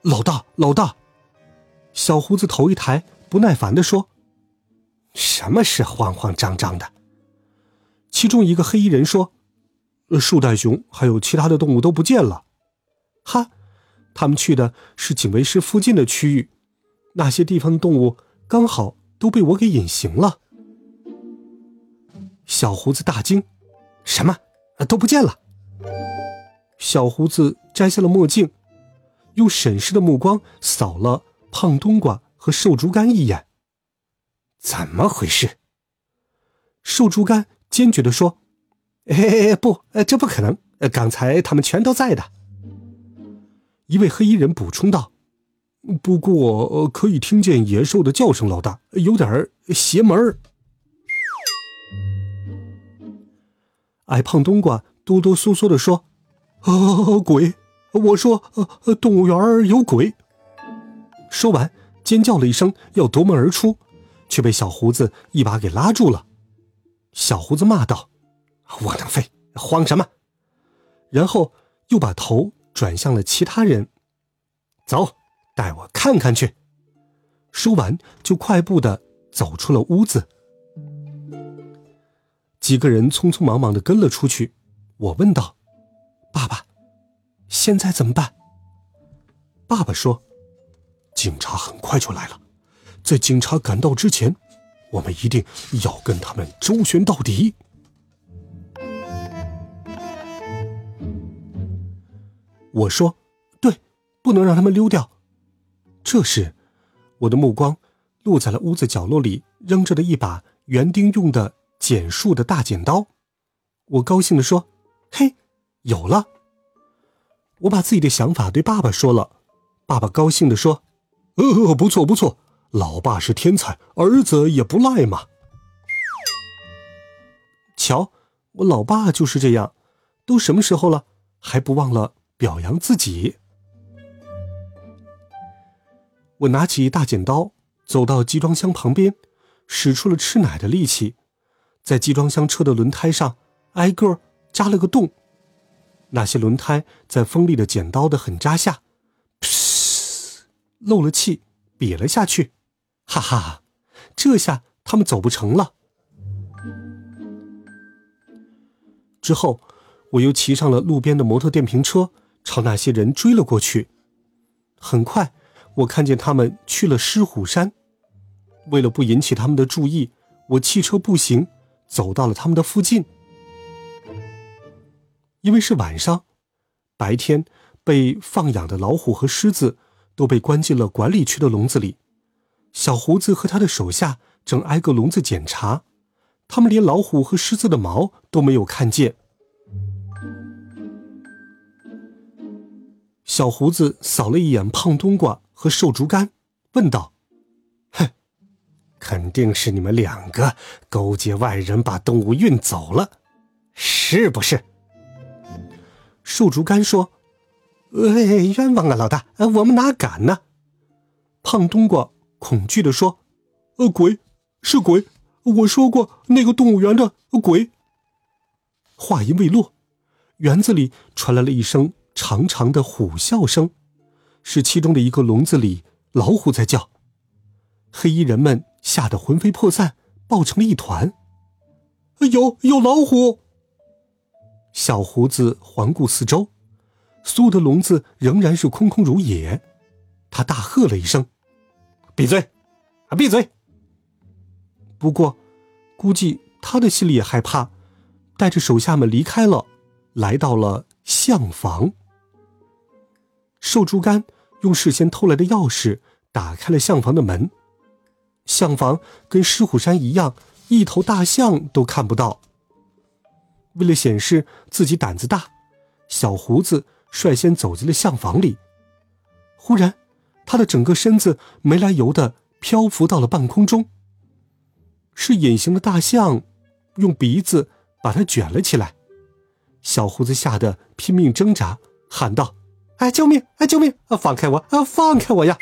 S2: 老大，老大！小胡子头一抬，不耐烦的说。什么事慌慌张张的？其中一个黑衣人说：“树袋熊还有其他的动物都不见了。”哈，他们去的是警卫室附近的区域，那些地方的动物刚好都被我给隐形了。小胡子大惊：“什么？都不见了？”小胡子摘下了墨镜，用审视的目光扫了胖冬瓜和瘦竹竿一眼。怎么回事？瘦猪肝坚决的说：“哎，不，这不可能！刚才他们全都在的。”一位黑衣人补充道：“不过可以听见野兽的叫声，老大，有点邪门。”矮胖冬瓜哆哆嗦嗦的说：“啊，鬼！我说，动物园有鬼！”说完，尖叫了一声，要夺门而出。却被小胡子一把给拉住了。小胡子骂道：“窝囊废，慌什么？”然后又把头转向了其他人：“走，带我看看去。”说完就快步的走出了屋子。几个人匆匆忙忙的跟了出去。我问道：“爸爸，现在怎么办？”爸爸说：“警察很快就来了。”在警察赶到之前，我们一定要跟他们周旋到底。我说：“对，不能让他们溜掉。”这时，我的目光落在了屋子角落里扔着的一把园丁用的剪树的大剪刀。我高兴的说：“嘿，有了！”我把自己的想法对爸爸说了。爸爸高兴的说：“呃，不错，不错。”老爸是天才，儿子也不赖嘛。瞧，我老爸就是这样，都什么时候了，还不忘了表扬自己。我拿起大剪刀，走到集装箱旁边，使出了吃奶的力气，在集装箱车的轮胎上挨个扎了个洞。那些轮胎在锋利的剪刀的狠扎下，噗，漏了气，瘪了下去。哈哈，这下他们走不成了。之后，我又骑上了路边的摩托电瓶车，朝那些人追了过去。很快，我看见他们去了狮虎山。为了不引起他们的注意，我弃车步行，走到了他们的附近。因为是晚上，白天被放养的老虎和狮子都被关进了管理区的笼子里。小胡子和他的手下正挨个笼子检查，他们连老虎和狮子的毛都没有看见。小胡子扫了一眼胖冬瓜和瘦竹竿，问道：“哼，肯定是你们两个勾结外人把动物运走了，是不是？”瘦竹竿说：“哎，冤枉啊，老大，我们哪敢呢？”胖冬瓜恐惧的说：“呃，鬼，是鬼，我说过那个动物园的鬼。”话音未落，园子里传来了一声。长长的虎啸声，是其中的一个笼子里老虎在叫。黑衣人们吓得魂飞魄散，抱成了一团。有有老虎！小胡子环顾四周，所有的笼子仍然是空空如也。他大喝了一声：“闭嘴！啊，闭嘴！”不过，估计他的心里也害怕，带着手下们离开了，来到了象房。瘦竹竿用事先偷来的钥匙打开了象房的门，象房跟狮虎山一样，一头大象都看不到。为了显示自己胆子大，小胡子率先走进了象房里。忽然，他的整个身子没来由的漂浮到了半空中。是隐形的大象用鼻子把他卷了起来。小胡子吓得拼命挣扎，喊道。哎，救命！哎，救命！啊，放开我！啊，放开我呀！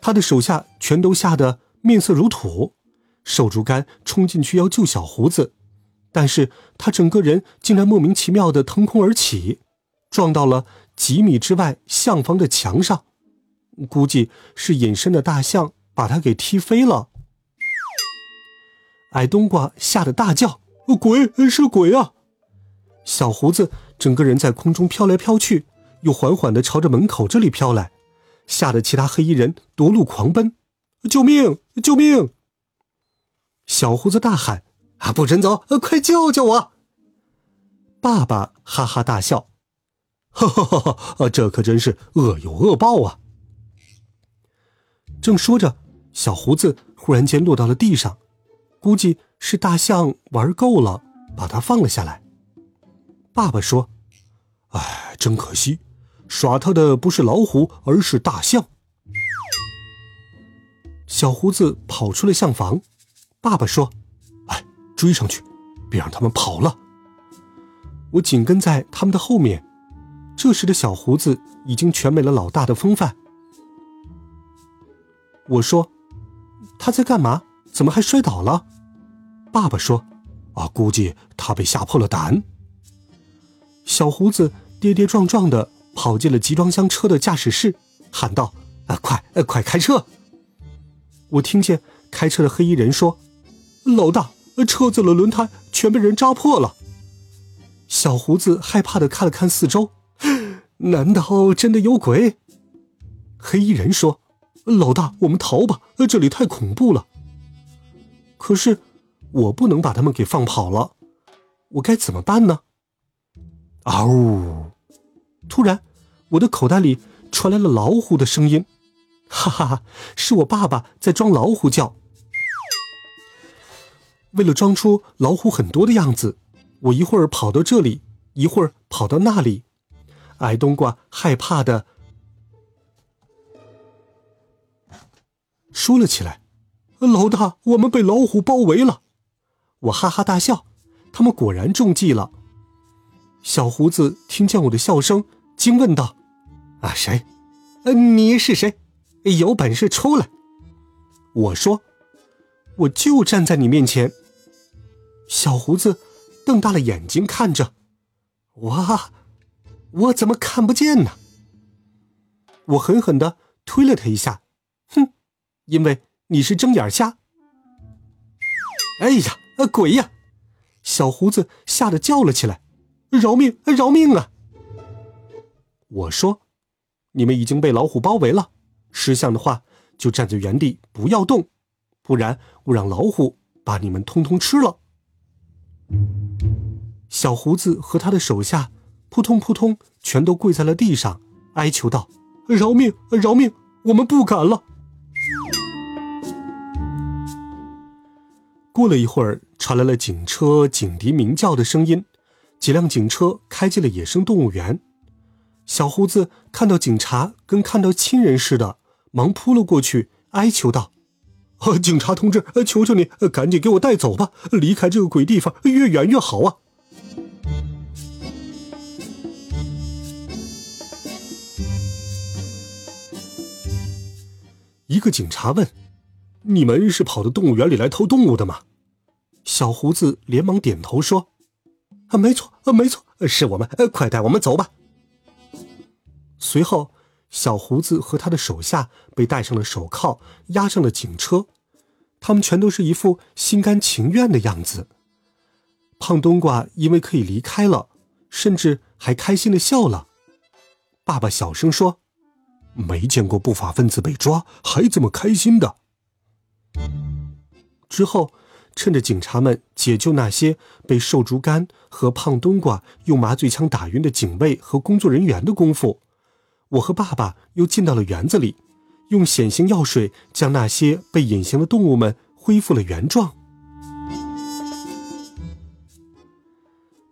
S2: 他的手下全都吓得面色如土。瘦竹竿冲进去要救小胡子，但是他整个人竟然莫名其妙的腾空而起，撞到了几米之外象房的墙上。估计是隐身的大象把他给踢飞了。矮冬瓜吓得大叫：“鬼！是鬼啊！”小胡子。整个人在空中飘来飘去，又缓缓的朝着门口这里飘来，吓得其他黑衣人夺路狂奔：“救命！救命！”小胡子大喊：“啊，不准走！快救救我！”爸爸哈哈大笑：“ 哈哈哈！这可真是恶有恶报啊！”正说着，小胡子忽然间落到了地上，估计是大象玩够了，把它放了下来。爸爸说：“哎，真可惜，耍他的不是老虎，而是大象。”小胡子跑出了象房。爸爸说：“哎，追上去，别让他们跑了。”我紧跟在他们的后面。这时的小胡子已经全没了老大的风范。我说：“他在干嘛？怎么还摔倒了？”爸爸说：“啊，估计他被吓破了胆。”小胡子跌跌撞撞的跑进了集装箱车的驾驶室，喊道：“啊，快，呃快开车！”我听见开车的黑衣人说：“老大，车子的轮胎全被人扎破了。”小胡子害怕的看了看四周，难道真的有鬼？黑衣人说：“老大，我们逃吧，这里太恐怖了。”可是我不能把他们给放跑了，我该怎么办呢？嗷呜！突然，我的口袋里传来了老虎的声音，哈哈哈，是我爸爸在装老虎叫。为了装出老虎很多的样子，我一会儿跑到这里，一会儿跑到那里。矮冬瓜害怕的说了起来：“老大，我们被老虎包围了！”我哈哈大笑，他们果然中计了。小胡子听见我的笑声，惊问道：“啊，谁？呃，你是谁？有本事出来！”我说：“我就站在你面前。”小胡子瞪大了眼睛看着我，我怎么看不见呢？我狠狠的推了他一下，哼，因为你是睁眼瞎。哎呀，啊鬼呀！小胡子吓得叫了起来。饶命！饶命啊！我说：“你们已经被老虎包围了，识相的话就站在原地不要动，不然我让老虎把你们通通吃了。”小胡子和他的手下扑通扑通全都跪在了地上，哀求道：“饶命，饶命！我们不敢了。”过了一会儿，传来了警车警笛鸣叫的声音，几辆警车开进了野生动物园。小胡子看到警察，跟看到亲人似的，忙扑了过去，哀求道：“啊，警察同志，求求你，赶紧给我带走吧，离开这个鬼地方，越远越好啊！”一个警察问：“你们是跑到动物园里来偷动物的吗？”小胡子连忙点头说：“，啊没错，啊，没错，是我们。快带我们走吧。”随后，小胡子和他的手下被戴上了手铐，押上了警车。他们全都是一副心甘情愿的样子。胖冬瓜因为可以离开了，甚至还开心的笑了。爸爸小声说：“
S5: 没见过不法分子被抓还这么开心的。”
S2: 之后。趁着警察们解救那些被瘦竹竿和胖冬瓜用麻醉枪打晕的警卫和工作人员的功夫，我和爸爸又进到了园子里，用显形药水将那些被隐形的动物们恢复了原状。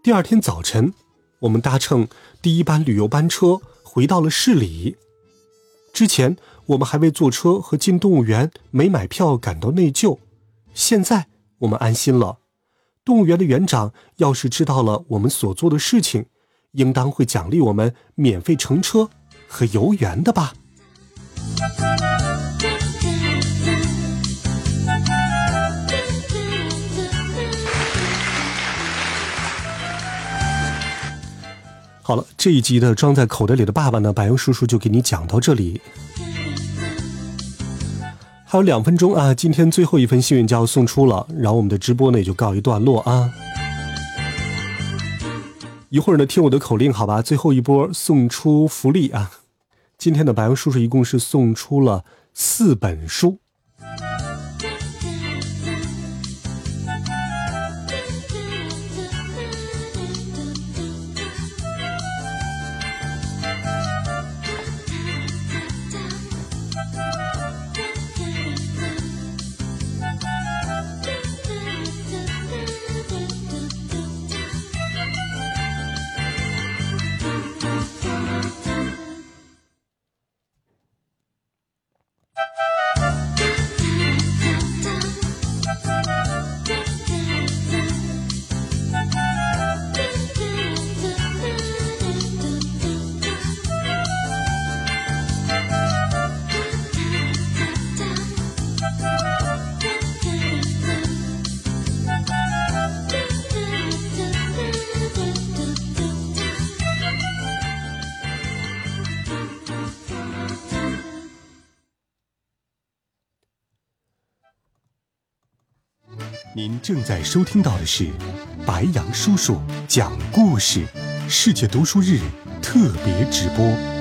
S2: 第二天早晨，我们搭乘第一班旅游班车回到了市里。之前我们还为坐车和进动物园没买票感到内疚，现在。我们安心了。动物园的园长要是知道了我们所做的事情，应当会奖励我们免费乘车和游园的吧。好了，这一集的装在口袋里的爸爸呢，白羊叔叔就给你讲到这里。还有两分钟啊！今天最后一份幸运就要送出了，然后我们的直播呢也就告一段落啊。一会儿呢听我的口令，好吧？最后一波送出福利啊！今天的白羊叔叔一共是送出了四本书。
S7: 您正在收听到的是白羊叔叔讲故事世界读书日特别直播。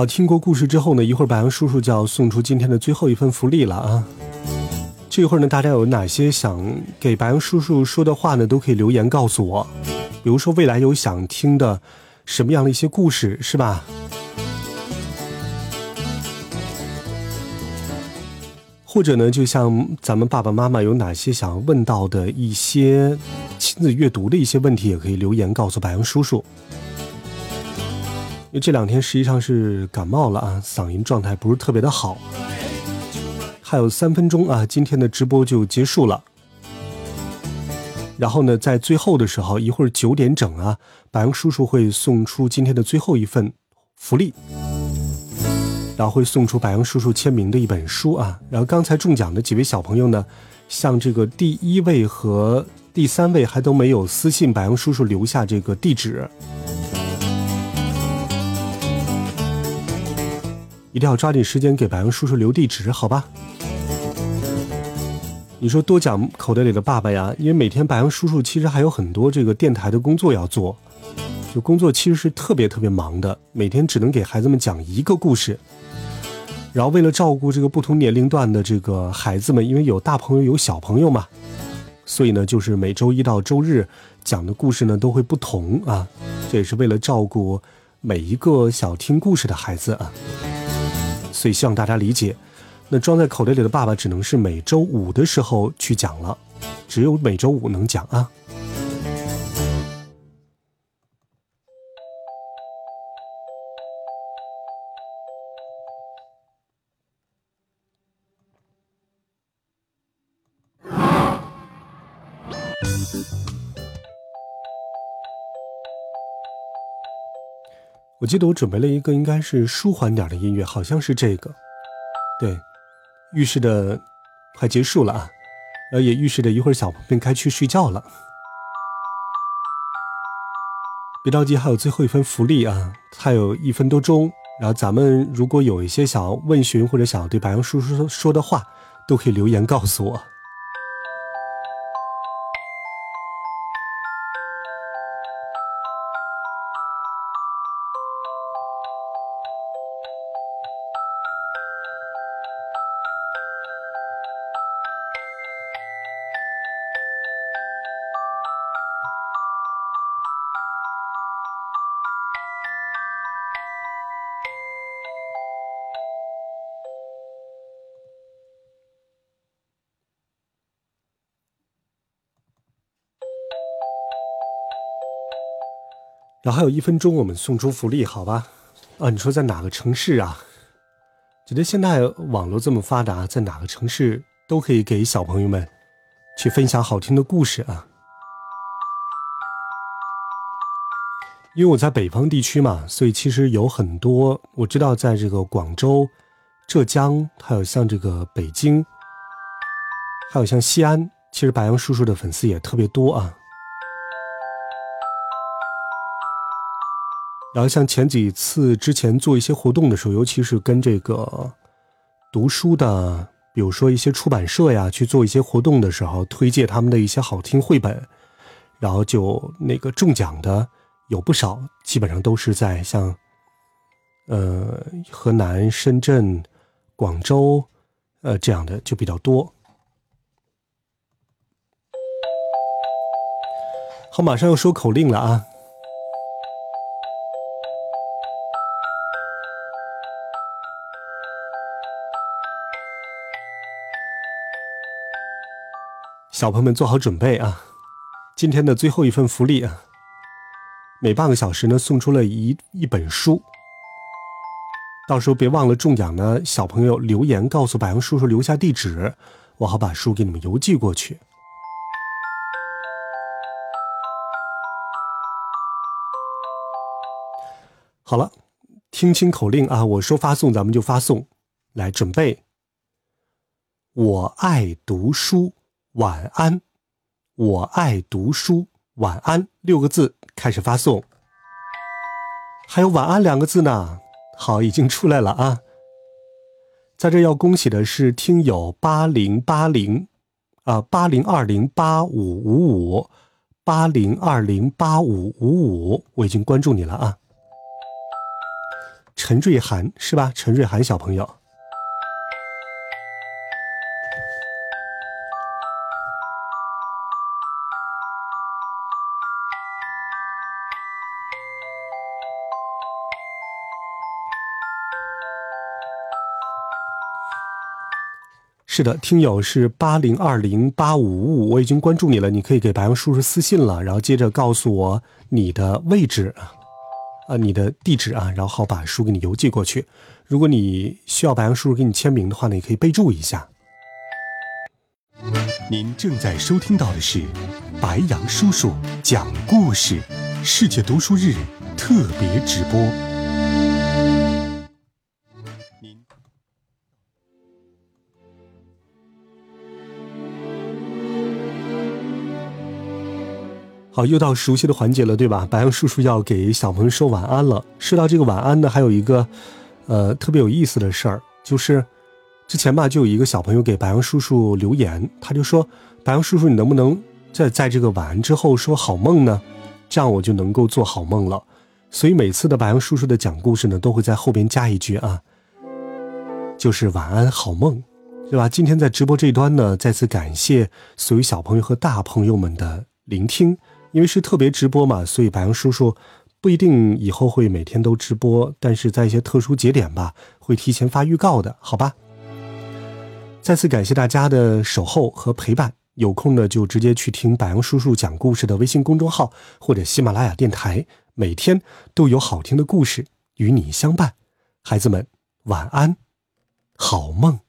S2: 好，听过故事之后呢，一会儿白羊叔叔就要送出今天的最后一份福利了啊！这一会儿呢，大家有哪些想给白羊叔叔说的话呢？都可以留言告诉我。比如说，未来有想听的什么样的一些故事，是吧？或者呢，就像咱们爸爸妈妈有哪些想问到的一些亲子阅读的一些问题，也可以留言告诉白羊叔叔。因为这两天实际上是感冒了啊，嗓音状态不是特别的好。还有三分钟啊，今天的直播就结束了。然后呢，在最后的时候，一会儿九点整啊，白杨叔叔会送出今天的最后一份福利，然后会送出白杨叔叔签名的一本书啊。然后刚才中奖的几位小朋友呢，像这个第一位和第三位还都没有私信白杨叔叔留下这个地址。一定要抓紧时间给白羊叔叔留地址，好吧？你说多讲口袋里的爸爸呀，因为每天白羊叔叔其实还有很多这个电台的工作要做，就工作其实是特别特别忙的，每天只能给孩子们讲一个故事。然后为了照顾这个不同年龄段的这个孩子们，因为有大朋友有小朋友嘛，所以呢，就是每周一到周日讲的故事呢都会不同啊。这也是为了照顾每一个想听故事的孩子啊，所以希望大家理解。那装在口袋里的爸爸只能是每周五的时候去讲了，只有每周五能讲啊。我记得我准备了一个应该是舒缓点的音乐，好像是这个。对，预示的快结束了啊，然后也预示着一会儿小朋友该去睡觉了。别着急，还有最后一份福利啊，还有一分多钟。然后咱们如果有一些想要问询或者想要对白羊叔叔说的话，都可以留言告诉我。然后还有一分钟，我们送出福利，好吧？啊，你说在哪个城市啊？觉得现在网络这么发达，在哪个城市都可以给小朋友们去分享好听的故事啊。因为我在北方地区嘛，所以其实有很多我知道，在这个广州、浙江，还有像这个北京，还有像西安，其实白羊叔叔的粉丝也特别多啊。然后像前几次之前做一些活动的时候，尤其是跟这个读书的，比如说一些出版社呀，去做一些活动的时候，推荐他们的一些好听绘本，然后就那个中奖的有不少，基本上都是在像呃河南、深圳、广州呃这样的就比较多。好，马上要说口令了啊！小朋友们做好准备啊！今天的最后一份福利啊，每半个小时呢送出了一一本书。到时候别忘了中奖呢，小朋友留言告诉白羊叔叔留下地址，我好把书给你们邮寄过去。好了，听清口令啊！我说发送，咱们就发送。来，准备。我爱读书。晚安，我爱读书。晚安六个字开始发送，还有晚安两个字呢。好，已经出来了啊。在这要恭喜的是听友八零八零啊，八零二零八五五五，八零二零八五五五，我已经关注你了啊。陈瑞涵是吧？陈瑞涵小朋友。是的，听友是八零二零八五五，我已经关注你了，你可以给白羊叔叔私信了，然后接着告诉我你的位置啊，你的地址啊，然后好把书给你邮寄过去。如果你需要白羊叔叔给你签名的话呢，也可以备注一下。
S7: 您正在收听到的是白羊叔叔讲故事世界读书日特别直播。
S2: 好，又到熟悉的环节了，对吧？白羊叔叔要给小朋友说晚安了。说到这个晚安呢，还有一个，呃，特别有意思的事儿，就是之前吧，就有一个小朋友给白杨叔叔留言，他就说：“白杨叔叔，你能不能在在这个晚安之后说好梦呢？这样我就能够做好梦了。”所以每次的白杨叔叔的讲故事呢，都会在后边加一句啊，就是晚安好梦，对吧？今天在直播这一端呢，再次感谢所有小朋友和大朋友们的聆听，因为是特别直播嘛，所以白杨叔叔不一定以后会每天都直播，但是在一些特殊节点吧，会提前发预告的，好吧？再次感谢大家的守候和陪伴。有空呢，就直接去听百杨叔叔讲故事的微信公众号或者喜马拉雅电台，每天都有好听的故事与你相伴。孩子们，晚安，好梦。